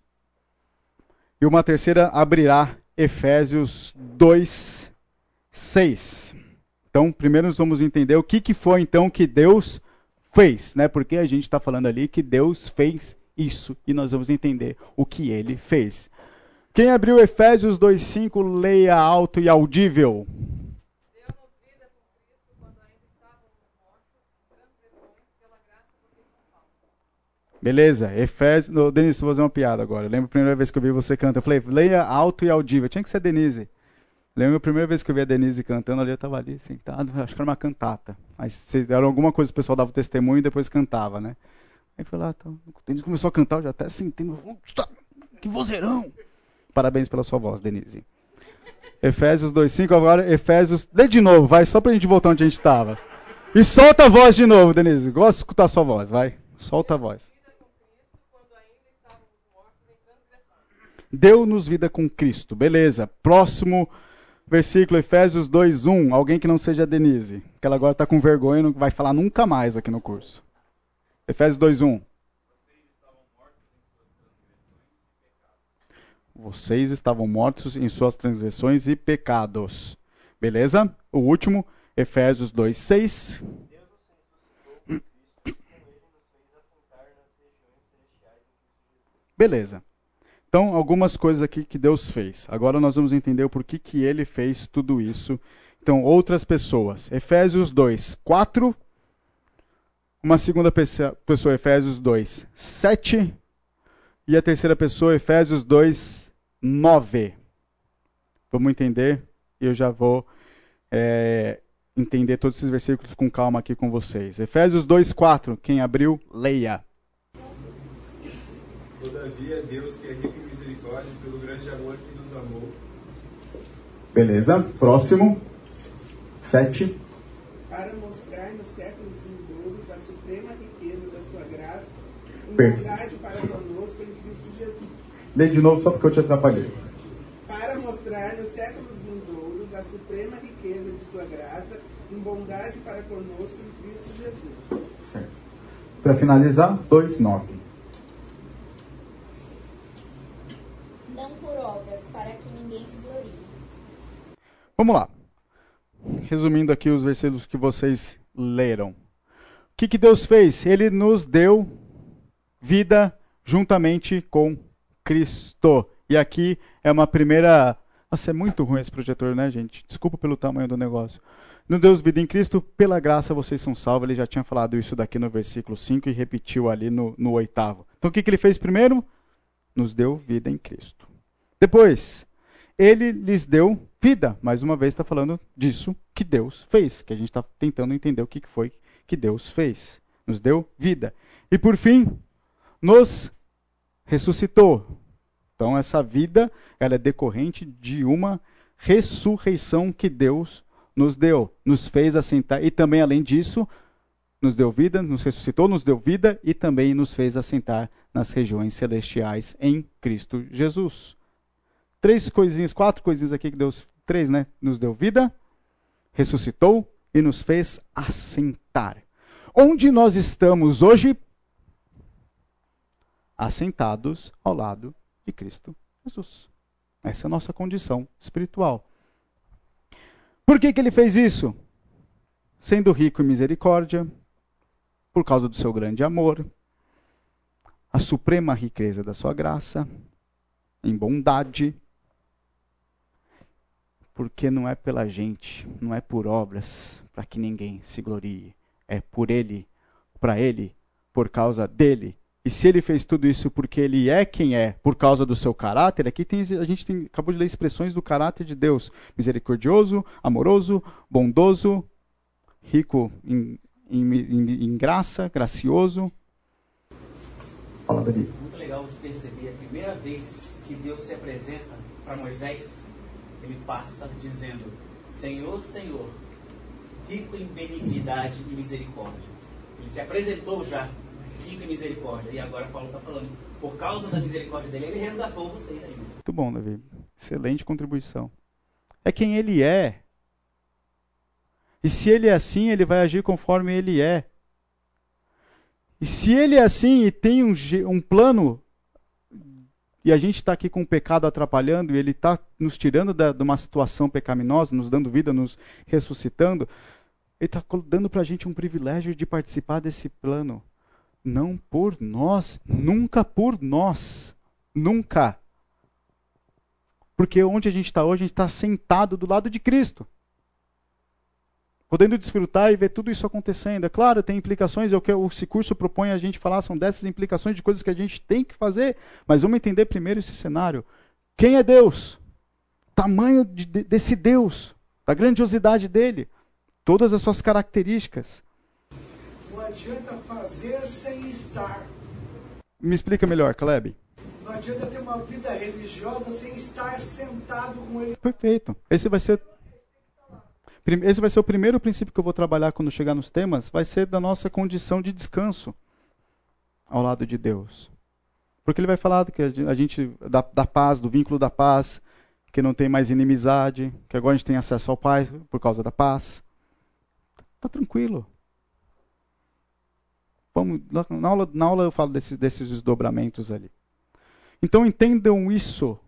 E uma terceira abrirá Efésios 2, 6. Então, primeiro nós vamos entender o que, que foi então que Deus fez, né? Porque a gente está falando ali que Deus fez isso e nós vamos entender o que ele fez. Quem abriu Efésios 2,5, leia alto e audível. Beleza, Efésios. Denise, vou fazer uma piada agora. Eu lembro a primeira vez que eu vi você cantando. Eu falei, leia alto e audível. Tinha que ser Denise. Lembro a primeira vez que eu vi a Denise cantando ali, eu estava ali sentado, acho que era uma cantata. Mas vocês deram alguma coisa, o pessoal dava o testemunho e depois cantava, né? Aí foi lá, então, Denise começou a cantar, eu já até senti, que vozeirão! Parabéns pela sua voz, Denise. Efésios 2,5, agora Efésios. Lê de novo, vai, só pra gente voltar onde a gente estava. E solta a voz de novo, Denise. Gosto de escutar a sua voz, vai. Solta a voz. Deu-nos vida com Cristo. Beleza. Próximo versículo, Efésios 2,1. Alguém que não seja Denise. Que ela agora está com vergonha e não vai falar nunca mais aqui no curso. Efésios 2,1. Vocês estavam mortos em suas transgressões e pecados. Beleza? O último, Efésios 2, 6. Beleza. Então, algumas coisas aqui que Deus fez. Agora nós vamos entender o porquê que ele fez tudo isso. Então, outras pessoas. Efésios 2, 4. Uma segunda pessoa, Efésios 2, 7. E a terceira pessoa, Efésios 2, 9. Vamos entender eu já vou é, entender todos esses versículos com calma aqui com vocês. Efésios 2, 4. Quem abriu, leia. Todavia, Deus, que é rico em misericórdia, pelo grande amor que nos amou. Beleza, próximo. 7. Para mostrar nos séculos vindouros a suprema riqueza da tua graça, em bondade para conosco em Cristo Jesus. Lê de novo só porque eu te atrapalhei. Para mostrar nos séculos vindouros a suprema riqueza de sua graça, em bondade para conosco em Cristo Jesus. Certo. Para finalizar, 2, 9. Não por obras, para que ninguém se glorie. Vamos lá. Resumindo aqui os versículos que vocês leram. O que, que Deus fez? Ele nos deu vida juntamente com Cristo. E aqui é uma primeira. Nossa, é muito ruim esse projetor, né, gente? Desculpa pelo tamanho do negócio. No Deus vida em Cristo, pela graça vocês são salvos. Ele já tinha falado isso daqui no versículo 5 e repetiu ali no, no oitavo. Então o que, que ele fez primeiro? Nos deu vida em Cristo. Depois, ele lhes deu vida. Mais uma vez está falando disso que Deus fez, que a gente está tentando entender o que foi que Deus fez. Nos deu vida. E por fim, nos ressuscitou. Então essa vida, ela é decorrente de uma ressurreição que Deus nos deu, nos fez assentar, e também, além disso, nos deu vida, nos ressuscitou, nos deu vida e também nos fez assentar nas regiões celestiais em Cristo Jesus. Três coisinhas, quatro coisinhas aqui que Deus, três, né? Nos deu vida, ressuscitou e nos fez assentar. Onde nós estamos hoje? Assentados ao lado de Cristo Jesus. Essa é a nossa condição espiritual. Por que, que ele fez isso? Sendo rico em misericórdia, por causa do seu grande amor, a suprema riqueza da sua graça, em bondade, porque não é pela gente, não é por obras, para que ninguém se glorie, é por Ele, para Ele, por causa dele. E se ele fez tudo isso porque ele é quem é, por causa do seu caráter, aqui tem, a gente tem, acabou de ler expressões do caráter de Deus: misericordioso, amoroso, bondoso, rico em, em, em, em graça, gracioso. Fala, Muito legal de perceber a primeira vez que Deus se apresenta para Moisés, ele passa dizendo: Senhor, Senhor, rico em benignidade e misericórdia. Ele se apresentou já rico em misericórdia. E agora Paulo está falando, por causa da misericórdia dele, ele resgatou vocês ainda. Muito bom, Davi. Excelente contribuição. É quem ele é. E se ele é assim, ele vai agir conforme ele é. E se ele é assim e tem um, um plano, e a gente está aqui com o pecado atrapalhando, e ele está nos tirando da, de uma situação pecaminosa, nos dando vida, nos ressuscitando, ele está dando para a gente um privilégio de participar desse plano não por nós, nunca por nós, nunca. Porque onde a gente está hoje, a gente está sentado do lado de Cristo. Podendo desfrutar e ver tudo isso acontecendo. É claro, tem implicações, é o que esse curso propõe a gente falar, são dessas implicações de coisas que a gente tem que fazer. Mas vamos entender primeiro esse cenário. Quem é Deus? Tamanho de, desse Deus, da grandiosidade dele, todas as suas características adianta fazer sem estar. Me explica melhor, Caleb. Não adianta ter uma vida religiosa sem estar sentado com ele. Perfeito. Esse vai ser esse vai ser o primeiro princípio que eu vou trabalhar quando chegar nos temas, vai ser da nossa condição de descanso ao lado de Deus. Porque ele vai falar que a gente da, da paz, do vínculo da paz, que não tem mais inimizade, que agora a gente tem acesso ao Pai por causa da paz. Tá tranquilo. Vamos, na, aula, na aula eu falo desses, desses desdobramentos ali. Então entendam isso.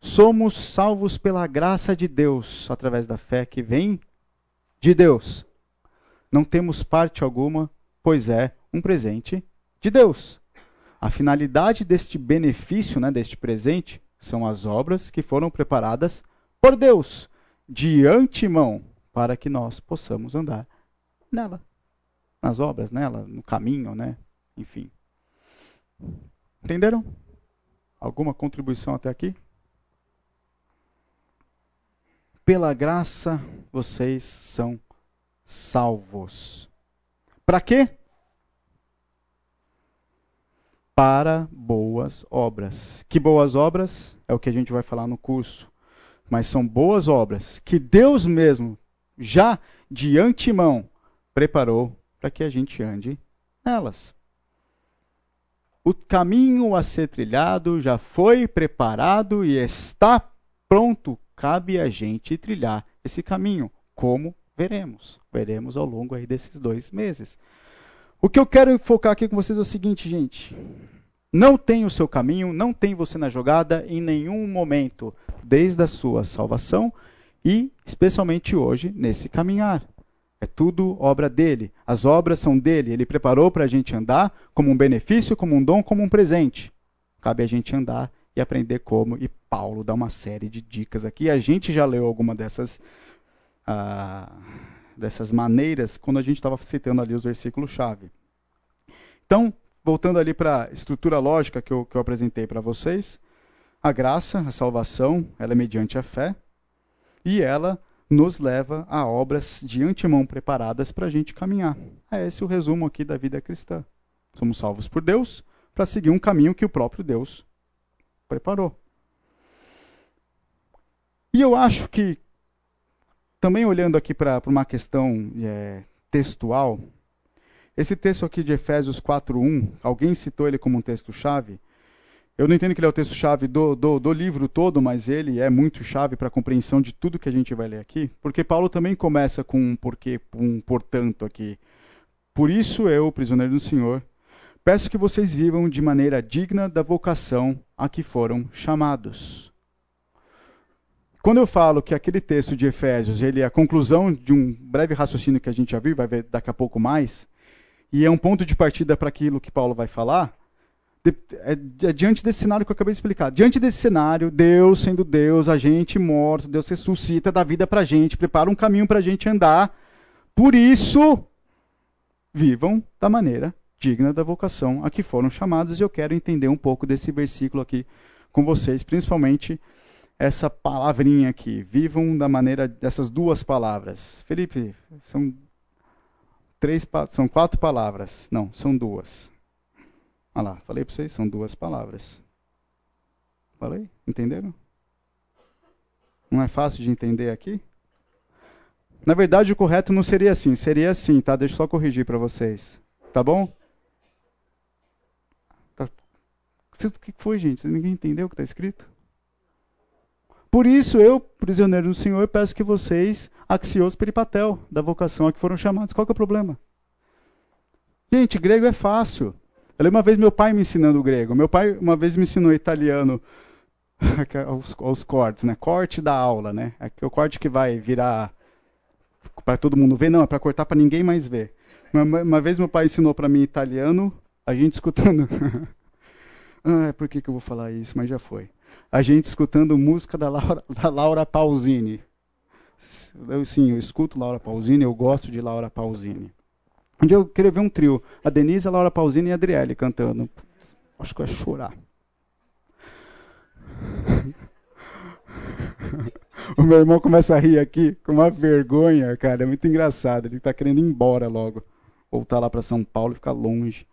Somos salvos pela graça de Deus, através da fé que vem de Deus. Não temos parte alguma, pois é um presente de Deus. A finalidade deste benefício, né, deste presente, são as obras que foram preparadas por Deus, de antemão, para que nós possamos andar nela nas obras, nela, no caminho, né? Enfim. Entenderam? Alguma contribuição até aqui? Pela graça vocês são salvos. Para quê? Para boas obras. Que boas obras? É o que a gente vai falar no curso. Mas são boas obras que Deus mesmo, já de antemão, preparou para que a gente ande nelas. O caminho a ser trilhado já foi preparado e está pronto. Cabe a gente trilhar esse caminho. Como veremos? Veremos ao longo aí desses dois meses. O que eu quero focar aqui com vocês é o seguinte, gente. Não tem o seu caminho, não tem você na jogada em nenhum momento, desde a sua salvação e especialmente hoje nesse caminhar. É tudo obra dele. As obras são dele. Ele preparou para a gente andar como um benefício, como um dom, como um presente. Cabe a gente andar e aprender como. E Paulo dá uma série de dicas aqui. A gente já leu alguma dessas, ah, dessas maneiras quando a gente estava citando ali os versículos-chave. Então, voltando ali para a estrutura lógica que eu, que eu apresentei para vocês, a graça, a salvação, ela é mediante a fé. E ela nos leva a obras de antemão preparadas para a gente caminhar. É esse o resumo aqui da vida cristã. Somos salvos por Deus para seguir um caminho que o próprio Deus preparou. E eu acho que, também olhando aqui para uma questão é, textual, esse texto aqui de Efésios 4.1, alguém citou ele como um texto-chave. Eu não entendo que ele é o texto-chave do, do, do, livro todo, mas ele é muito chave para a compreensão de tudo que a gente vai ler aqui, porque Paulo também começa com um porquê, um portanto aqui. Por isso eu, prisioneiro do Senhor, peço que vocês vivam de maneira digna da vocação a que foram chamados. Quando eu falo que aquele texto de Efésios ele é a conclusão de um breve raciocínio que a gente já viu, vai ver daqui a pouco mais, e é um ponto de partida para aquilo que Paulo vai falar, é, é, diante desse cenário que eu acabei de explicar. Diante desse cenário, Deus sendo Deus, a gente morto, Deus ressuscita, dá vida para a gente, prepara um caminho para a gente andar. Por isso, vivam da maneira digna da vocação a que foram chamados. E eu quero entender um pouco desse versículo aqui com vocês, principalmente essa palavrinha aqui. Vivam da maneira dessas duas palavras. Felipe, são três, são quatro palavras. Não, são duas. Olha lá, falei para vocês, são duas palavras. Falei? Entenderam? Não é fácil de entender aqui? Na verdade, o correto não seria assim, seria assim, tá? Deixa eu só corrigir para vocês. Tá bom? Tá. O que foi, gente? Ninguém entendeu o que está escrito? Por isso, eu, prisioneiro do Senhor, peço que vocês, axios peripatel, da vocação a que foram chamados. Qual é o problema? Gente, grego é fácil. Eu lembro uma vez meu pai me ensinando grego. Meu pai uma vez me ensinou italiano aos, aos cortes, né? Corte da aula, né? É o corte que vai virar para todo mundo ver, não, é para cortar para ninguém mais ver. Uma, uma, vez meu pai ensinou para mim italiano, a gente escutando. ah, por que, que eu vou falar isso? Mas já foi a gente escutando música da Laura, da Laura Pausini. Eu, sim, eu escuto Laura Pausini, eu gosto de Laura Pausini. Um dia eu queria ver um trio, a Denise, a Laura Pausini e a Adriele cantando. Acho que ia chorar. o meu irmão começa a rir aqui com uma vergonha, cara. É muito engraçado. Ele está querendo ir embora logo. Voltar lá para São Paulo e ficar longe.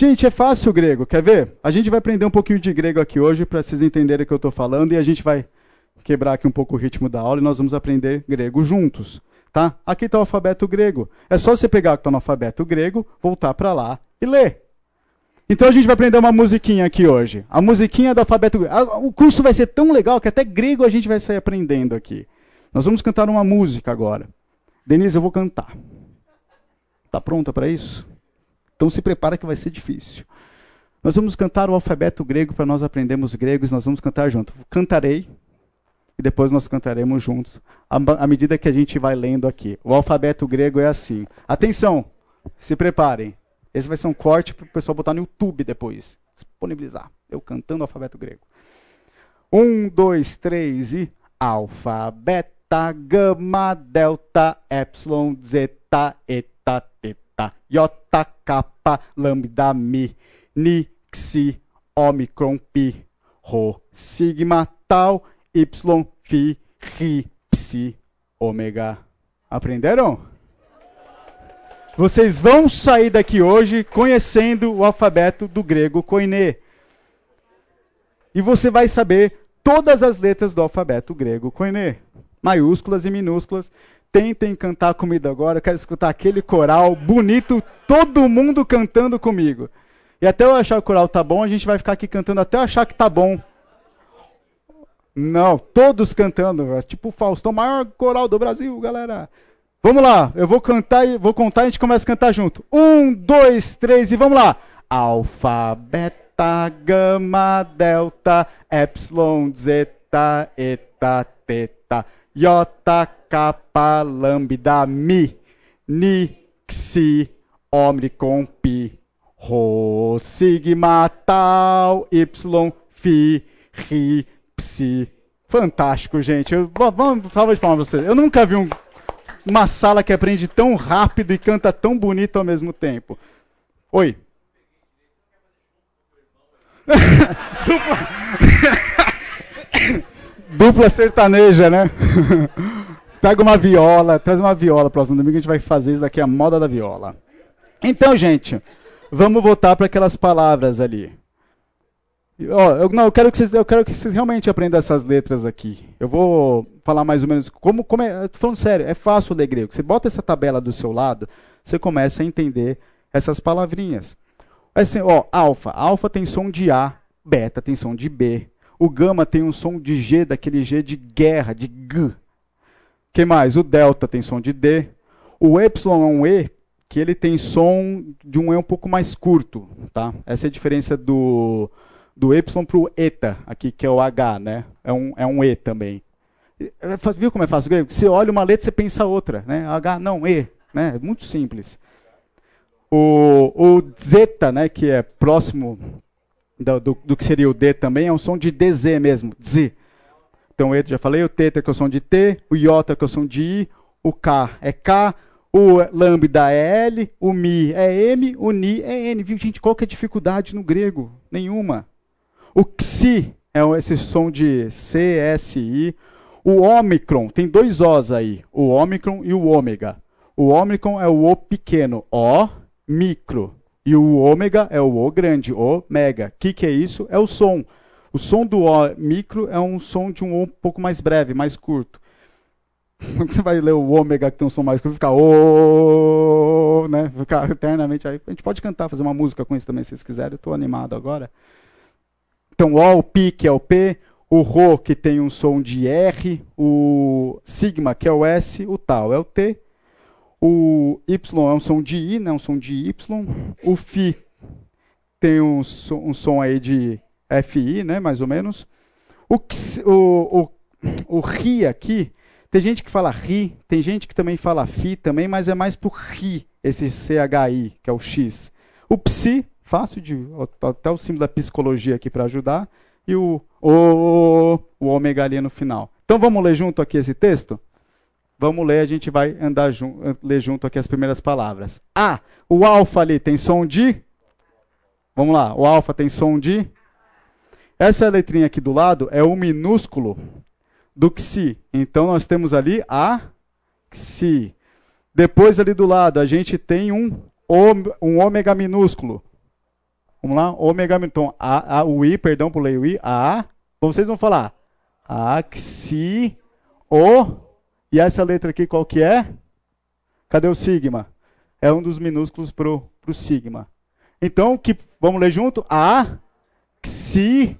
Gente, é fácil o grego, quer ver? A gente vai aprender um pouquinho de grego aqui hoje para vocês entenderem o que eu estou falando e a gente vai quebrar aqui um pouco o ritmo da aula e nós vamos aprender grego juntos. Tá? Aqui está o alfabeto grego. É só você pegar o que está no alfabeto grego, voltar para lá e ler. Então a gente vai aprender uma musiquinha aqui hoje. A musiquinha do alfabeto grego. Ah, o curso vai ser tão legal que até grego a gente vai sair aprendendo aqui. Nós vamos cantar uma música agora. Denise, eu vou cantar. Tá pronta para isso? Então se prepara que vai ser difícil. Nós vamos cantar o alfabeto grego para nós aprendermos gregos, nós vamos cantar junto. Cantarei e depois nós cantaremos juntos, à medida que a gente vai lendo aqui. O alfabeto grego é assim. Atenção, se preparem. Esse vai ser um corte para o pessoal botar no YouTube depois. Disponibilizar. Eu cantando o alfabeto grego. Um, dois, três e. Alfa, beta, gama, delta, epsilon, zeta, eta, teta delta, iota, kappa, lambda, mi, ni, xi, omicron, pi, rho, sigma, tal, y, phi, ri, psi, ômega. Aprenderam? Vocês vão sair daqui hoje conhecendo o alfabeto do grego koiné. E você vai saber todas as letras do alfabeto grego koiné, maiúsculas e minúsculas, Tentem cantar comigo agora. Eu quero escutar aquele coral bonito, todo mundo cantando comigo. E até eu achar o coral tá bom, a gente vai ficar aqui cantando até eu achar que tá bom. Não, todos cantando, é tipo o Faustão, maior coral do Brasil, galera. Vamos lá, eu vou cantar e vou contar e a gente começa a cantar junto. Um, dois, três e vamos lá. Alfa, beta, gama, delta, epsilon, zeta, eta, teta, iota, kappa, lambda, mi, ni, xi, omicron, pi, rho, sigma, tal, y, phi, ri, psi. Fantástico, gente. Eu, vamos, salva de palmas pra vocês. Eu nunca vi um, uma sala que aprende tão rápido e canta tão bonito ao mesmo tempo. Oi. Dupla... Dupla sertaneja, né? Pega uma viola, traz uma viola próximo domingo, a gente vai fazer isso daqui, a moda da viola. Então, gente, vamos voltar para aquelas palavras ali. Ó, eu, não, eu quero, que vocês, eu quero que vocês realmente aprendam essas letras aqui. Eu vou falar mais ou menos como, como é. Tô falando sério, é fácil ler grego. Você bota essa tabela do seu lado, você começa a entender essas palavrinhas. Assim, ó, alfa. Alfa tem som de A, beta tem som de B. O gama tem um som de G, daquele G de guerra, de G. que mais? O delta tem som de D. O Y é um E, que ele tem som de um E um pouco mais curto. Tá? Essa é a diferença do, do Y para o eta, aqui que é o H, né? É um, é um E também. É, viu como é fácil grego? Você olha uma letra, você pensa outra. Né? H, não, E. Né? É muito simples. O, o zeta, né, que é próximo do, do, do, que seria o D também, é um som de DZ mesmo, Z. Então, eu já falei, o teta que é o som de T, o iota que é o som de I, o K é K, o lambda é L, o mi é M, o ni é N. Viu, gente, qual que é a dificuldade no grego? Nenhuma. O xi é esse som de C, S, I. O ômicron, tem dois Os aí, o ômicron e o ômega. O ômicron é o O pequeno, O micro. E o ômega é o O grande, O mega. O que, que é isso? É o som. O som do O micro é um som de um O um pouco mais breve, mais curto. Quando você vai ler o ômega que tem um som mais curto, fica O, né? Fica eternamente aí. A gente pode cantar, fazer uma música com isso também, se vocês quiserem. Eu estou animado agora. Então, O, o que é o P, o Rho, que tem um som de R, o Sigma, que é o S, o Tal é o T, o Y é um som de I, né, um som de Y. O Fi tem um um som aí de FI, né, mais ou menos. O, o, o, o Ri aqui, tem gente que fala Ri, tem gente que também fala Fi também, mas é mais por Ri, esse CHI, que é o X. O Psi, fácil de. até o símbolo da psicologia aqui para ajudar. E o, o, o ômega ali no final. Então vamos ler junto aqui esse texto? Vamos ler, a gente vai andar jun ler junto aqui as primeiras palavras. A, o alfa ali tem som de. Vamos lá, o alfa tem som de. Essa letrinha aqui do lado é o minúsculo do xi. Então nós temos ali a xi. Depois ali do lado a gente tem um, um ômega minúsculo. Vamos lá, ômega Então, a, a, o i, perdão, pulei o i. A, vocês vão falar. A, xi, o e essa letra aqui qual que é? Cadê o sigma? É um dos minúsculos para o sigma. Então, que, vamos ler junto? A, xi,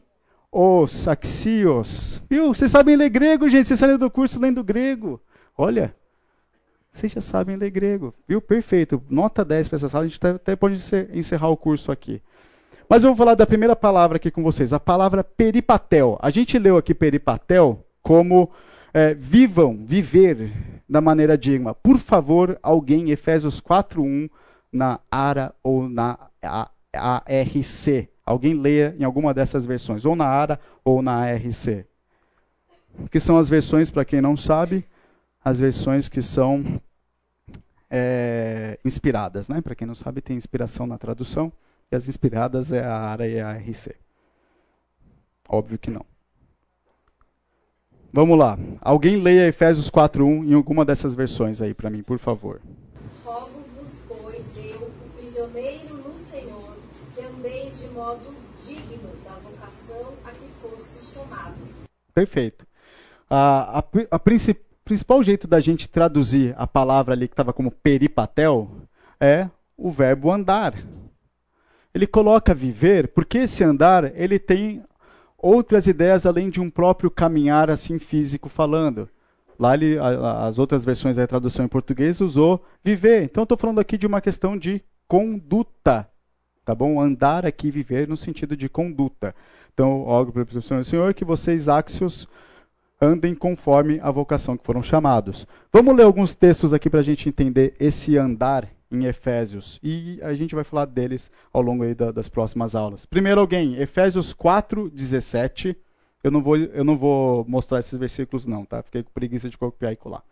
os, axios. Viu? Vocês sabem ler grego, gente. Vocês saem do curso lendo grego. Olha, vocês já sabem ler grego. Viu? Perfeito. Nota 10 para essa sala. A gente até pode encerrar o curso aqui. Mas eu vou falar da primeira palavra aqui com vocês. A palavra peripatel. A gente leu aqui peripatel como é, vivam, viver da maneira digna. Por favor, alguém, Efésios 4.1, na ARA ou na ARC. Alguém leia em alguma dessas versões, ou na ARA ou na ARC. Que são as versões, para quem não sabe, as versões que são é, inspiradas. Né? Para quem não sabe, tem inspiração na tradução, e as inspiradas é a ARA e a ARC. Óbvio que não. Vamos lá. Alguém leia Efésios 4:1 em alguma dessas versões aí para mim, por favor. Rogo-vos, pois, eu, prisioneiro no Senhor, que andeis de modo digno da vocação a que chamados. Perfeito. A, a, a princip, principal jeito da gente traduzir a palavra ali que estava como peripatel é o verbo andar. Ele coloca viver, porque esse andar ele tem outras ideias além de um próprio caminhar assim físico falando. Lá ele, as outras versões da tradução em português usou viver. Então estou falando aqui de uma questão de conduta, tá bom? Andar aqui, viver no sentido de conduta. Então, óbvio para o Senhor que vocês áxios andem conforme a vocação que foram chamados. Vamos ler alguns textos aqui para a gente entender esse andar em Efésios. E a gente vai falar deles ao longo da, das próximas aulas. Primeiro alguém, Efésios 4, 17. Eu não vou, eu não vou mostrar esses versículos não, tá? Fiquei com preguiça de copiar e colar.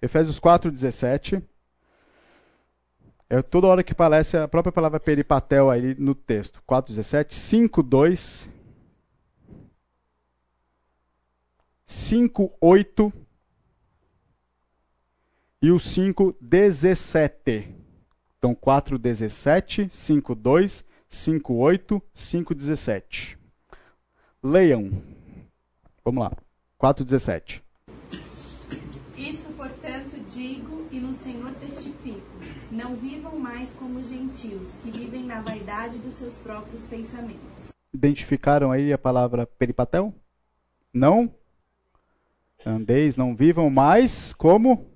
Efésios 4, 17. É toda hora que aparece a própria palavra peripatel aí no texto. 4, 17. 5, 2. 5, 8. E o 5, 17. Então, 4,17, 5,2, 5,8, 5,17. Leiam. Vamos lá. 4,17. Isto, portanto, digo e no Senhor testifico: não vivam mais como gentios, que vivem na vaidade dos seus próprios pensamentos. Identificaram aí a palavra peripatel? Não? Andeis, não vivam mais como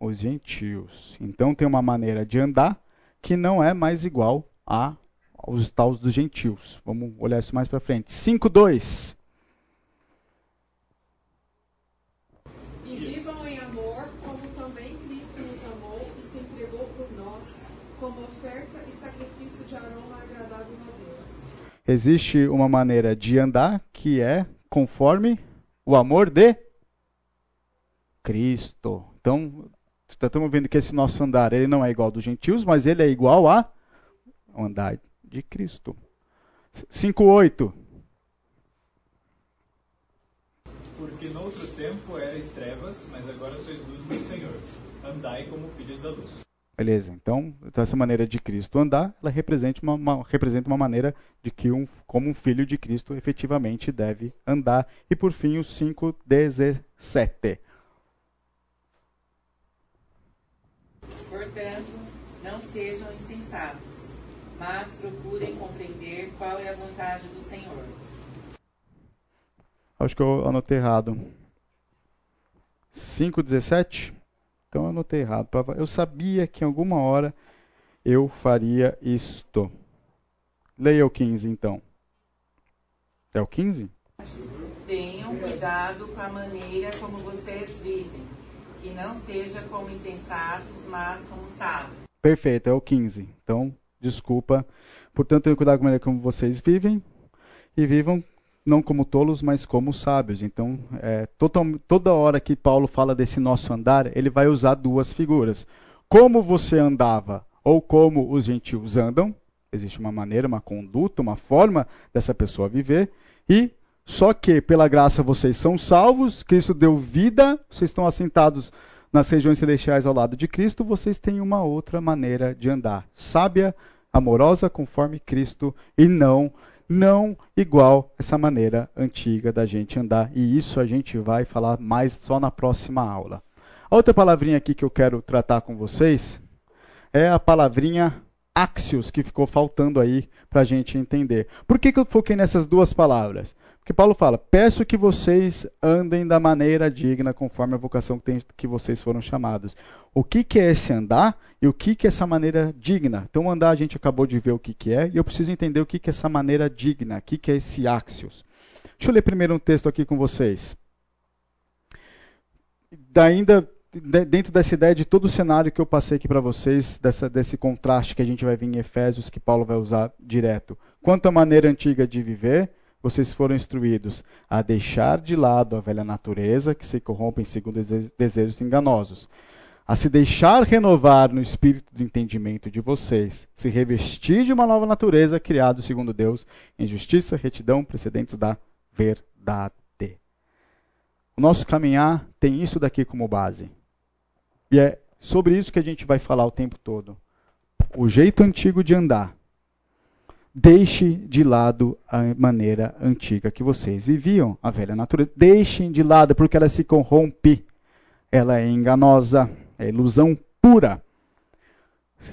os gentios. Então tem uma maneira de andar que não é mais igual a aos taus dos gentios. Vamos olhar isso mais para frente. 5:2. E vivam em amor, como também Cristo nos amou e se entregou por nós, como oferta e sacrifício de aroma agradável a Deus. Existe uma maneira de andar que é conforme o amor de Cristo. Então, estamos vendo que esse nosso andar ele não é igual ao dos gentios, mas ele é igual a andar de Cristo. 5:8. Porque noutro tempo erais trevas, mas agora sois luz no Senhor. Andai como filhos da luz. Beleza. Então, então, essa maneira de Cristo andar, ela representa uma, uma, representa uma maneira de que um, como um filho de Cristo efetivamente deve andar. E por fim, o 5:17. Portanto, não sejam insensatos, mas procurem compreender qual é a vontade do Senhor. Acho que eu anotei errado. 5:17? Então eu anotei errado. Eu sabia que em alguma hora eu faria isto. Leia o 15 então. É o 15? Tenham cuidado com a maneira como vocês vivem, que não seja como insensatos, mas como sábios. Perfeito, é o 15. Então, desculpa. Portanto, tenham cuidado com a maneira como vocês vivem e vivam não como tolos, mas como sábios. Então, é, total, toda hora que Paulo fala desse nosso andar, ele vai usar duas figuras. Como você andava ou como os gentios andam, existe uma maneira, uma conduta, uma forma dessa pessoa viver, e só que pela graça vocês são salvos, Cristo deu vida, vocês estão assentados nas regiões celestiais ao lado de Cristo, vocês têm uma outra maneira de andar, sábia, amorosa, conforme Cristo, e não não igual essa maneira antiga da gente andar. E isso a gente vai falar mais só na próxima aula. A outra palavrinha aqui que eu quero tratar com vocês é a palavrinha axios, que ficou faltando aí para a gente entender. Por que, que eu foquei nessas duas palavras? Porque Paulo fala: peço que vocês andem da maneira digna, conforme a vocação que, tem, que vocês foram chamados. O que, que é esse andar e o que, que é essa maneira digna? Então, andar a gente acabou de ver o que, que é, e eu preciso entender o que, que é essa maneira digna, o que, que é esse axios. Deixa eu ler primeiro um texto aqui com vocês. Da ainda dentro dessa ideia de todo o cenário que eu passei aqui para vocês, dessa, desse contraste que a gente vai ver em Efésios, que Paulo vai usar direto. Quanto à maneira antiga de viver, vocês foram instruídos a deixar de lado a velha natureza que se corrompe segundo desejos enganosos, a se deixar renovar no espírito do entendimento de vocês, se revestir de uma nova natureza criada segundo Deus em justiça, retidão, precedentes da verdade. O nosso caminhar tem isso daqui como base. E é sobre isso que a gente vai falar o tempo todo. O jeito antigo de andar Deixe de lado a maneira antiga que vocês viviam, a velha natureza. Deixem de lado, porque ela se corrompe. Ela é enganosa, é ilusão pura.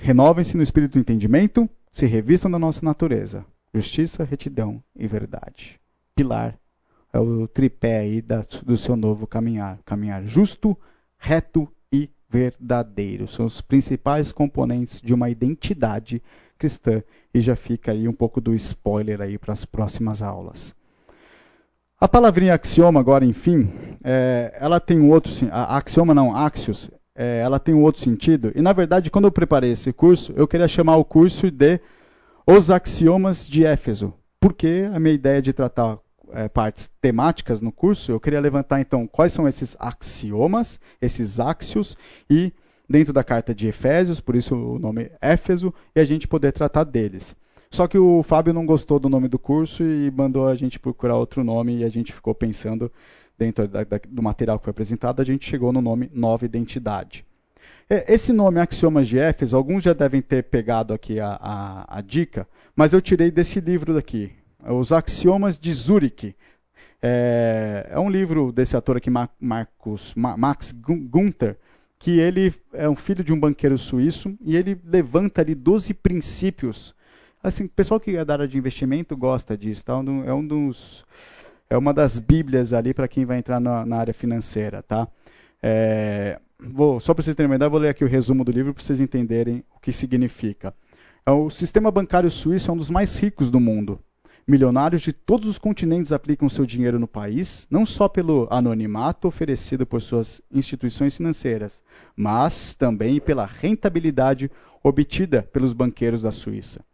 Renovem-se no espírito do entendimento, se revistam da nossa natureza. Justiça, retidão e verdade. Pilar é o tripé aí da, do seu novo caminhar. Caminhar justo, reto e verdadeiro. São os principais componentes de uma identidade cristã. E já fica aí um pouco do spoiler aí para as próximas aulas. A palavrinha axioma, agora, enfim, é, ela tem um outro. A, axioma não, axios, é, ela tem um outro sentido. E, na verdade, quando eu preparei esse curso, eu queria chamar o curso de Os Axiomas de Éfeso. Porque a minha ideia de tratar é, partes temáticas no curso, eu queria levantar, então, quais são esses axiomas, esses axios, e dentro da carta de Efésios, por isso o nome Éfeso, e a gente poder tratar deles. Só que o Fábio não gostou do nome do curso e mandou a gente procurar outro nome e a gente ficou pensando dentro da, da, do material que foi apresentado, a gente chegou no nome Nova Identidade. É, esse nome Axiomas de Éfeso, alguns já devem ter pegado aqui a, a, a dica, mas eu tirei desse livro daqui, Os Axiomas de Zurich. É, é um livro desse ator aqui, Marcos, Max Gunther, que ele é um filho de um banqueiro suíço e ele levanta ali 12 princípios. Assim, o pessoal que é da área de investimento gosta disso, tá? É um dos é uma das bíblias ali para quem vai entrar na, na área financeira, tá? É, vou, só para vocês terem uma ideia, vou ler aqui o resumo do livro para vocês entenderem o que significa. É, o sistema bancário suíço é um dos mais ricos do mundo. Milionários de todos os continentes aplicam seu dinheiro no país, não só pelo anonimato oferecido por suas instituições financeiras, mas também pela rentabilidade obtida pelos banqueiros da Suíça.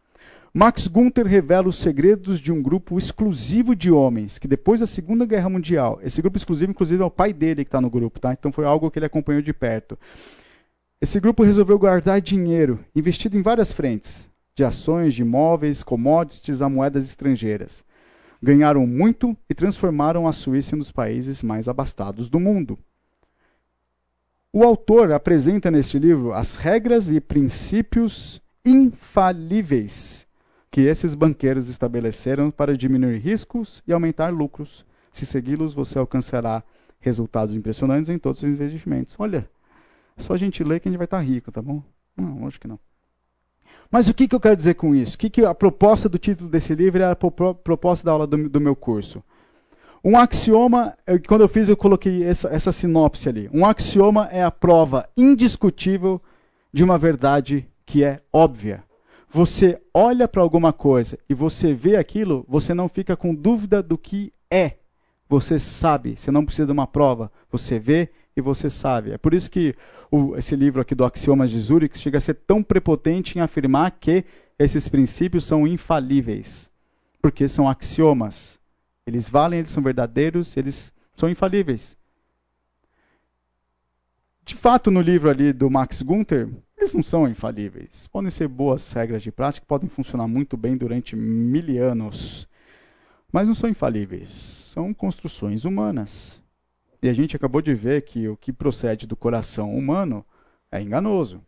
Max Gunther revela os segredos de um grupo exclusivo de homens que depois da Segunda Guerra Mundial, esse grupo exclusivo inclusive é o pai dele que está no grupo, tá? Então foi algo que ele acompanhou de perto. Esse grupo resolveu guardar dinheiro investido em várias frentes, de ações, de imóveis, commodities a moedas estrangeiras. Ganharam muito e transformaram a Suíça em um dos países mais abastados do mundo. O autor apresenta neste livro as regras e princípios infalíveis que esses banqueiros estabeleceram para diminuir riscos e aumentar lucros. Se segui-los, você alcançará resultados impressionantes em todos os investimentos. Olha, é só a gente ler que a gente vai estar rico, tá bom? Não, lógico que não. Mas o que, que eu quero dizer com isso? O que, que a proposta do título desse livro é a proposta da aula do, do meu curso? Um axioma, quando eu fiz, eu coloquei essa, essa sinopse ali. Um axioma é a prova indiscutível de uma verdade que é óbvia. Você olha para alguma coisa e você vê aquilo, você não fica com dúvida do que é. Você sabe, você não precisa de uma prova. Você vê e você sabe. É por isso que o, esse livro aqui do Axiomas de Zurich chega a ser tão prepotente em afirmar que esses princípios são infalíveis, porque são axiomas. Eles valem, eles são verdadeiros, eles são infalíveis. De fato, no livro ali do Max Gunther, eles não são infalíveis. Podem ser boas regras de prática, podem funcionar muito bem durante mil anos, mas não são infalíveis. São construções humanas. E a gente acabou de ver que o que procede do coração humano é enganoso.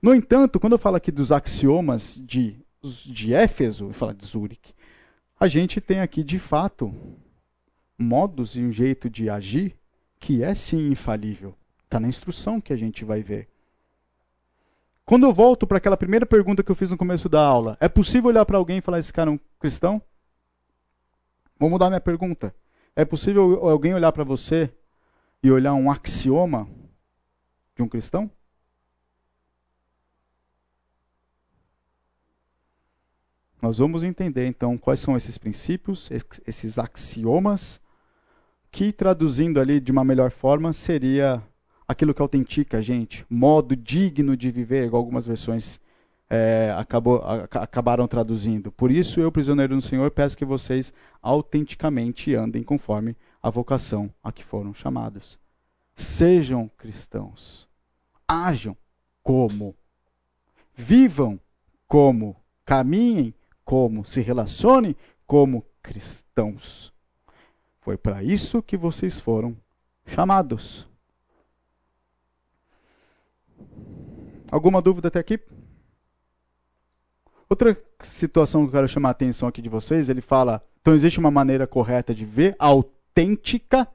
No entanto, quando eu falo aqui dos axiomas de, de Éfeso, e falo de Zurich, a gente tem aqui de fato modos e um jeito de agir que é sim infalível. Está na instrução que a gente vai ver. Quando eu volto para aquela primeira pergunta que eu fiz no começo da aula, é possível olhar para alguém e falar: esse cara é um cristão? Vou mudar minha pergunta. É possível alguém olhar para você e olhar um axioma de um cristão? Nós vamos entender então quais são esses princípios, esses axiomas, que traduzindo ali de uma melhor forma seria aquilo que autentica a gente, modo digno de viver, igual algumas versões é, acabou, a, acabaram traduzindo. Por isso, eu, prisioneiro do Senhor, peço que vocês autenticamente andem conforme a vocação a que foram chamados. Sejam cristãos. Ajam como. Vivam como. Caminhem como. Se relacionem como cristãos. Foi para isso que vocês foram chamados. Alguma dúvida até aqui? Outra situação que eu quero chamar a atenção aqui de vocês, ele fala, então existe uma maneira correta de ver, autêntica,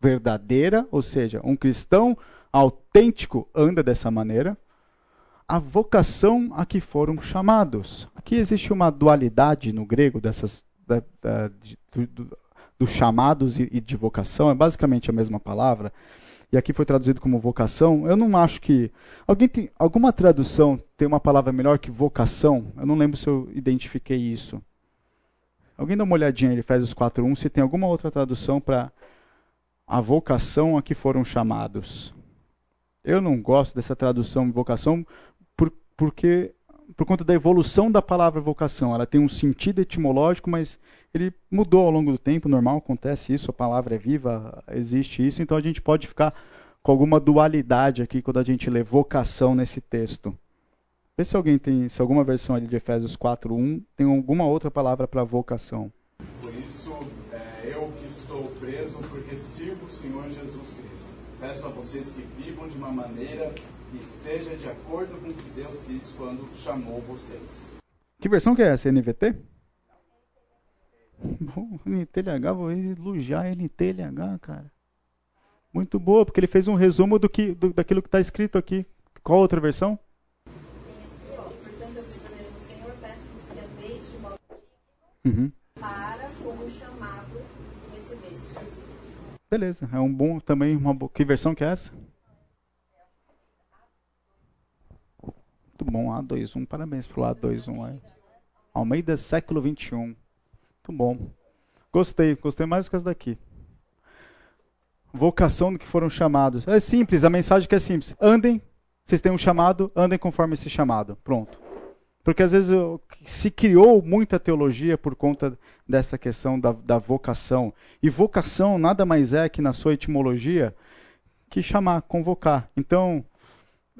verdadeira, ou seja, um cristão autêntico anda dessa maneira. A vocação a que foram chamados. Aqui existe uma dualidade no grego dessas da, da, de, do, dos chamados e, e de vocação, é basicamente a mesma palavra e aqui foi traduzido como vocação, eu não acho que. Alguém tem. Alguma tradução tem uma palavra melhor que vocação? Eu não lembro se eu identifiquei isso. Alguém dá uma olhadinha em Efésios 4.1 se tem alguma outra tradução para a vocação a que foram chamados. Eu não gosto dessa tradução vocação por, porque por conta da evolução da palavra vocação. Ela tem um sentido etimológico, mas ele mudou ao longo do tempo, normal, acontece isso, a palavra é viva, existe isso, então a gente pode ficar com alguma dualidade aqui quando a gente lê vocação nesse texto. Vê se alguém tem, se alguma versão ali de Efésios 4:1 tem alguma outra palavra para vocação. Por isso, é, eu que estou preso porque sirvo o Senhor Jesus Cristo. Peço a vocês que vivam de uma maneira que esteja de acordo com o que Deus quis quando chamou vocês. Que versão que é essa? NVT? Bom, NTLH, vou elogiar NTLH, cara. Muito boa, porque ele fez um resumo do que, do, daquilo que está escrito aqui. Qual outra versão? Uhum. para como chamado recebestes. Beleza, é um bom também uma boa. Que versão que é essa? Muito bom, A21, parabéns pro A21 aí. Almeida século 21. Muito bom. Gostei, gostei mais do que essa daqui. Vocação do que foram chamados. É simples, a mensagem que é simples. Andem, vocês têm um chamado, andem conforme esse chamado. Pronto. Porque às vezes se criou muita teologia por conta dessa questão da, da, vocação. E vocação nada mais é que, na sua etimologia, que chamar, convocar. Então,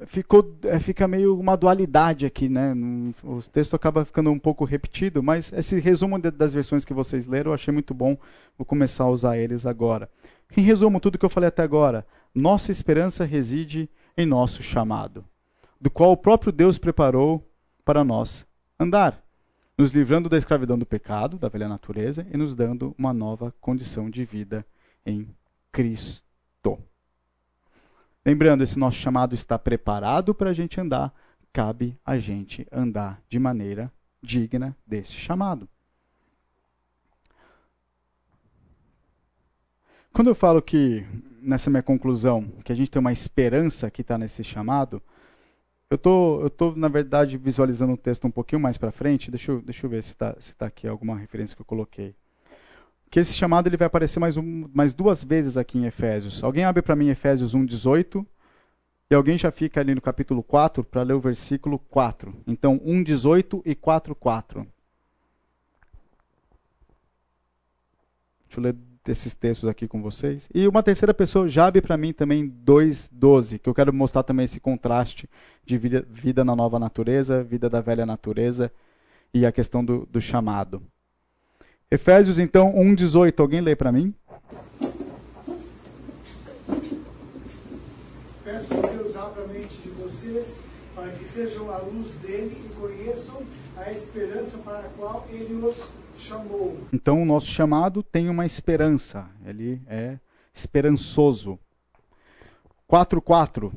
ficou, é, fica meio uma dualidade aqui, né? O texto acaba ficando um pouco repetido, mas esse resumo das versões que vocês leram eu achei muito bom. Vou começar a usar eles agora. Em resumo, tudo que eu falei até agora, nossa esperança reside em nosso chamado, do qual o próprio Deus preparou para nós andar, nos livrando da escravidão do pecado, da velha natureza, e nos dando uma nova condição de vida em Cristo. Lembrando, esse nosso chamado está preparado para a gente andar, cabe a gente andar de maneira digna desse chamado. Quando eu falo que, nessa minha conclusão, que a gente tem uma esperança que está nesse chamado, eu tô, eu tô, na verdade, visualizando o texto um pouquinho mais para frente. Deixa eu, deixa eu ver se está se tá aqui alguma referência que eu coloquei. Que esse chamado ele vai aparecer mais, um, mais duas vezes aqui em Efésios. Alguém abre para mim Efésios 1, 18. E alguém já fica ali no capítulo 4 para ler o versículo 4. Então, 1, 18 e 4, 4. Deixa eu ler desses textos aqui com vocês. E uma terceira pessoa já abre para mim também 2:12, que eu quero mostrar também esse contraste de vida, vida, na nova natureza, vida da velha natureza e a questão do, do chamado. Efésios, então, 1,18. Alguém lê para mim? Peço que Deus abra a mente de vocês para que sejam a luz dele e conheçam a esperança para a qual ele os chamou. Então o nosso chamado tem uma esperança, ele é esperançoso. 4:4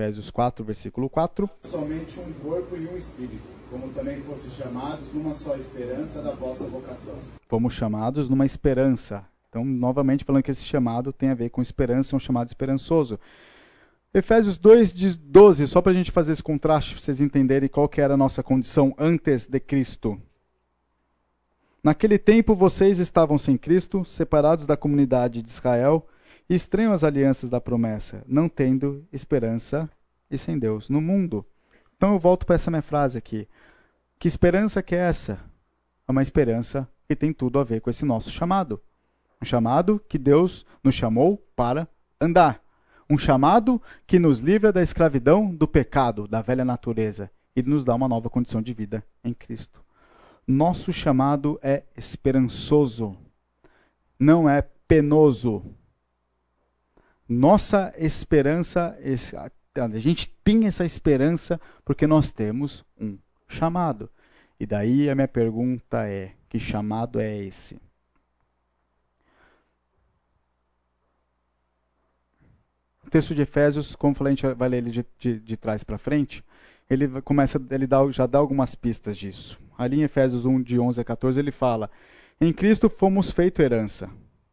Efésios 4, versículo 4. Somente um corpo e um espírito, como também fossem chamados numa só esperança da vossa vocação. Fomos chamados numa esperança. Então, novamente, falando que esse chamado tem a ver com esperança, é um chamado esperançoso. Efésios 2, 12, só para a gente fazer esse contraste, para vocês entenderem qual que era a nossa condição antes de Cristo. Naquele tempo vocês estavam sem Cristo, separados da comunidade de Israel e estranhos às alianças da promessa, não tendo esperança e sem Deus no mundo. Então eu volto para essa minha frase aqui. Que esperança que é essa? É uma esperança que tem tudo a ver com esse nosso chamado. Um chamado que Deus nos chamou para andar. Um chamado que nos livra da escravidão do pecado, da velha natureza, e nos dá uma nova condição de vida em Cristo. Nosso chamado é esperançoso, não é penoso. Nossa esperança, a gente tem essa esperança porque nós temos um chamado. E daí a minha pergunta é: que chamado é esse? O texto de Efésios, como falei, a gente vai ler ele de, de, de trás para frente, ele começa, ele dá, já dá algumas pistas disso. Ali em Efésios 1, de 11 a 14, ele fala: Em Cristo fomos feito herança,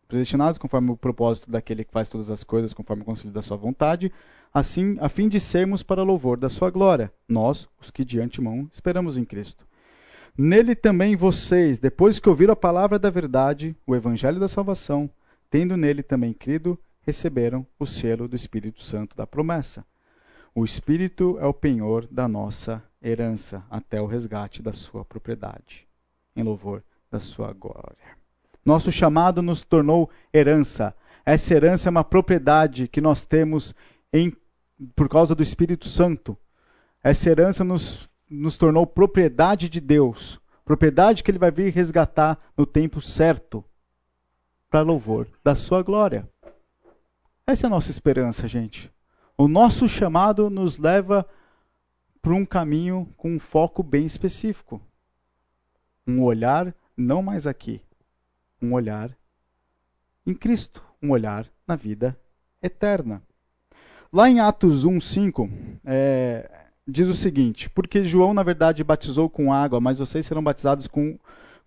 predestinados conforme o propósito daquele que faz todas as coisas conforme o conselho da sua vontade, assim, a fim de sermos para louvor da sua glória, nós, os que de antemão esperamos em Cristo. Nele também vocês, depois que ouviram a palavra da verdade, o evangelho da salvação, tendo nele também crido, receberam o selo do Espírito Santo da promessa. O Espírito é o penhor da nossa herança até o resgate da sua propriedade, em louvor da sua glória. Nosso chamado nos tornou herança. Essa herança é uma propriedade que nós temos em, por causa do Espírito Santo. Essa herança nos, nos tornou propriedade de Deus, propriedade que Ele vai vir resgatar no tempo certo, para louvor da sua glória. Essa é a nossa esperança, gente. O nosso chamado nos leva para um caminho com um foco bem específico. Um olhar não mais aqui, um olhar em Cristo, um olhar na vida eterna. Lá em Atos 1:5, é, diz o seguinte: Porque João, na verdade, batizou com água, mas vocês serão batizados com,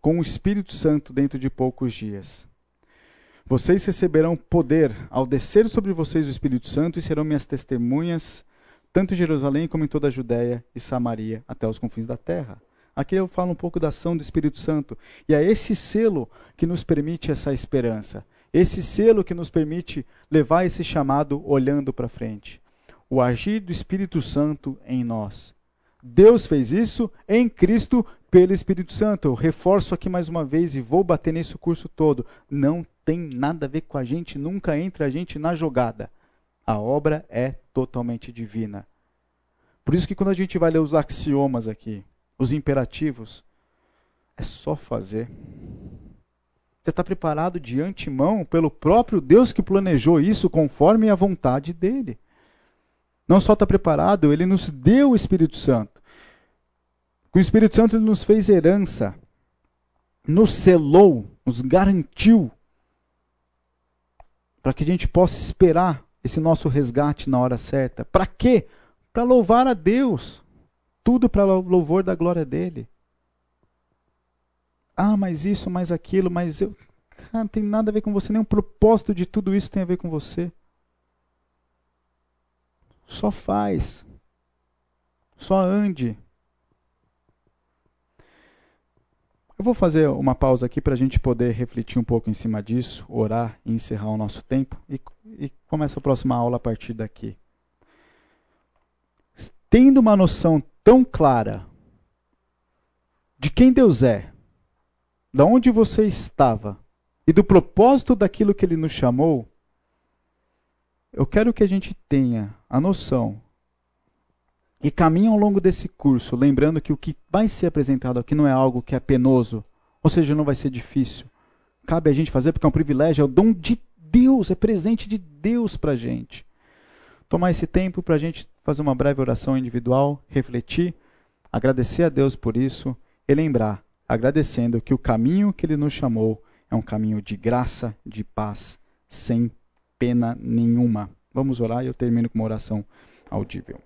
com o Espírito Santo dentro de poucos dias. Vocês receberão poder ao descer sobre vocês o Espírito Santo e serão minhas testemunhas, tanto em Jerusalém como em toda a Judéia e Samaria, até os confins da terra. Aqui eu falo um pouco da ação do Espírito Santo. E é esse selo que nos permite essa esperança. Esse selo que nos permite levar esse chamado olhando para frente. O agir do Espírito Santo em nós. Deus fez isso em Cristo pelo Espírito Santo. Eu reforço aqui mais uma vez e vou bater nesse curso todo. Não tem nada a ver com a gente, nunca entra a gente na jogada. A obra é totalmente divina. Por isso que quando a gente vai ler os axiomas aqui, os imperativos, é só fazer. Você está preparado de antemão pelo próprio Deus que planejou isso conforme a vontade dele. Não só está preparado, ele nos deu o Espírito Santo. Com o Espírito Santo ele nos fez herança, nos selou, nos garantiu, para que a gente possa esperar esse nosso resgate na hora certa. Para quê? Para louvar a Deus. Tudo para louvor da glória dele. Ah, mas isso, mais aquilo, mas eu. Cara, não tem nada a ver com você, nem o propósito de tudo isso tem a ver com você. Só faz. Só ande. Eu vou fazer uma pausa aqui para a gente poder refletir um pouco em cima disso, orar e encerrar o nosso tempo. E, e começa a próxima aula a partir daqui. Tendo uma noção tão clara de quem Deus é, de onde você estava e do propósito daquilo que Ele nos chamou, eu quero que a gente tenha a noção e caminhe ao longo desse curso, lembrando que o que vai ser apresentado aqui não é algo que é penoso, ou seja, não vai ser difícil. Cabe a gente fazer porque é um privilégio, é o dom de Deus, é presente de Deus para a gente. Tomar esse tempo para a gente fazer uma breve oração individual, refletir, agradecer a Deus por isso e lembrar, agradecendo que o caminho que Ele nos chamou é um caminho de graça, de paz, sem pena nenhuma. Vamos orar e eu termino com uma oração audível.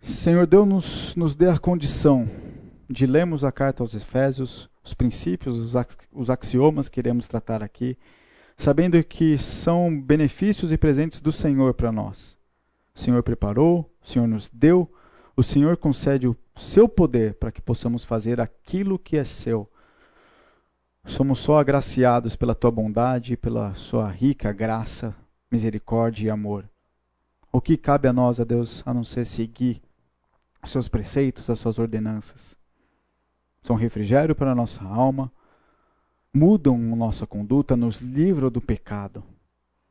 Senhor Deus, nos, nos dê a condição de lermos a carta aos Efésios, os princípios, os, axiomas que iremos tratar aqui, sabendo que são benefícios e presentes do Senhor para nós. O Senhor preparou, o Senhor nos deu, o Senhor concede o seu poder para que possamos fazer aquilo que é seu. Somos só agraciados pela tua bondade, pela sua rica graça, misericórdia e amor. O que cabe a nós, a Deus, a não ser seguir os seus preceitos, as suas ordenanças? São refrigério para a nossa alma, mudam nossa conduta, nos livram do pecado.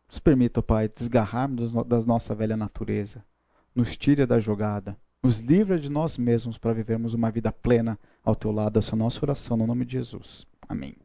Nos permita, Pai, desgarrarmos da nossa velha natureza, nos tire da jogada, nos livra de nós mesmos para vivermos uma vida plena ao teu lado. Essa é a nossa oração no nome de Jesus. Amém.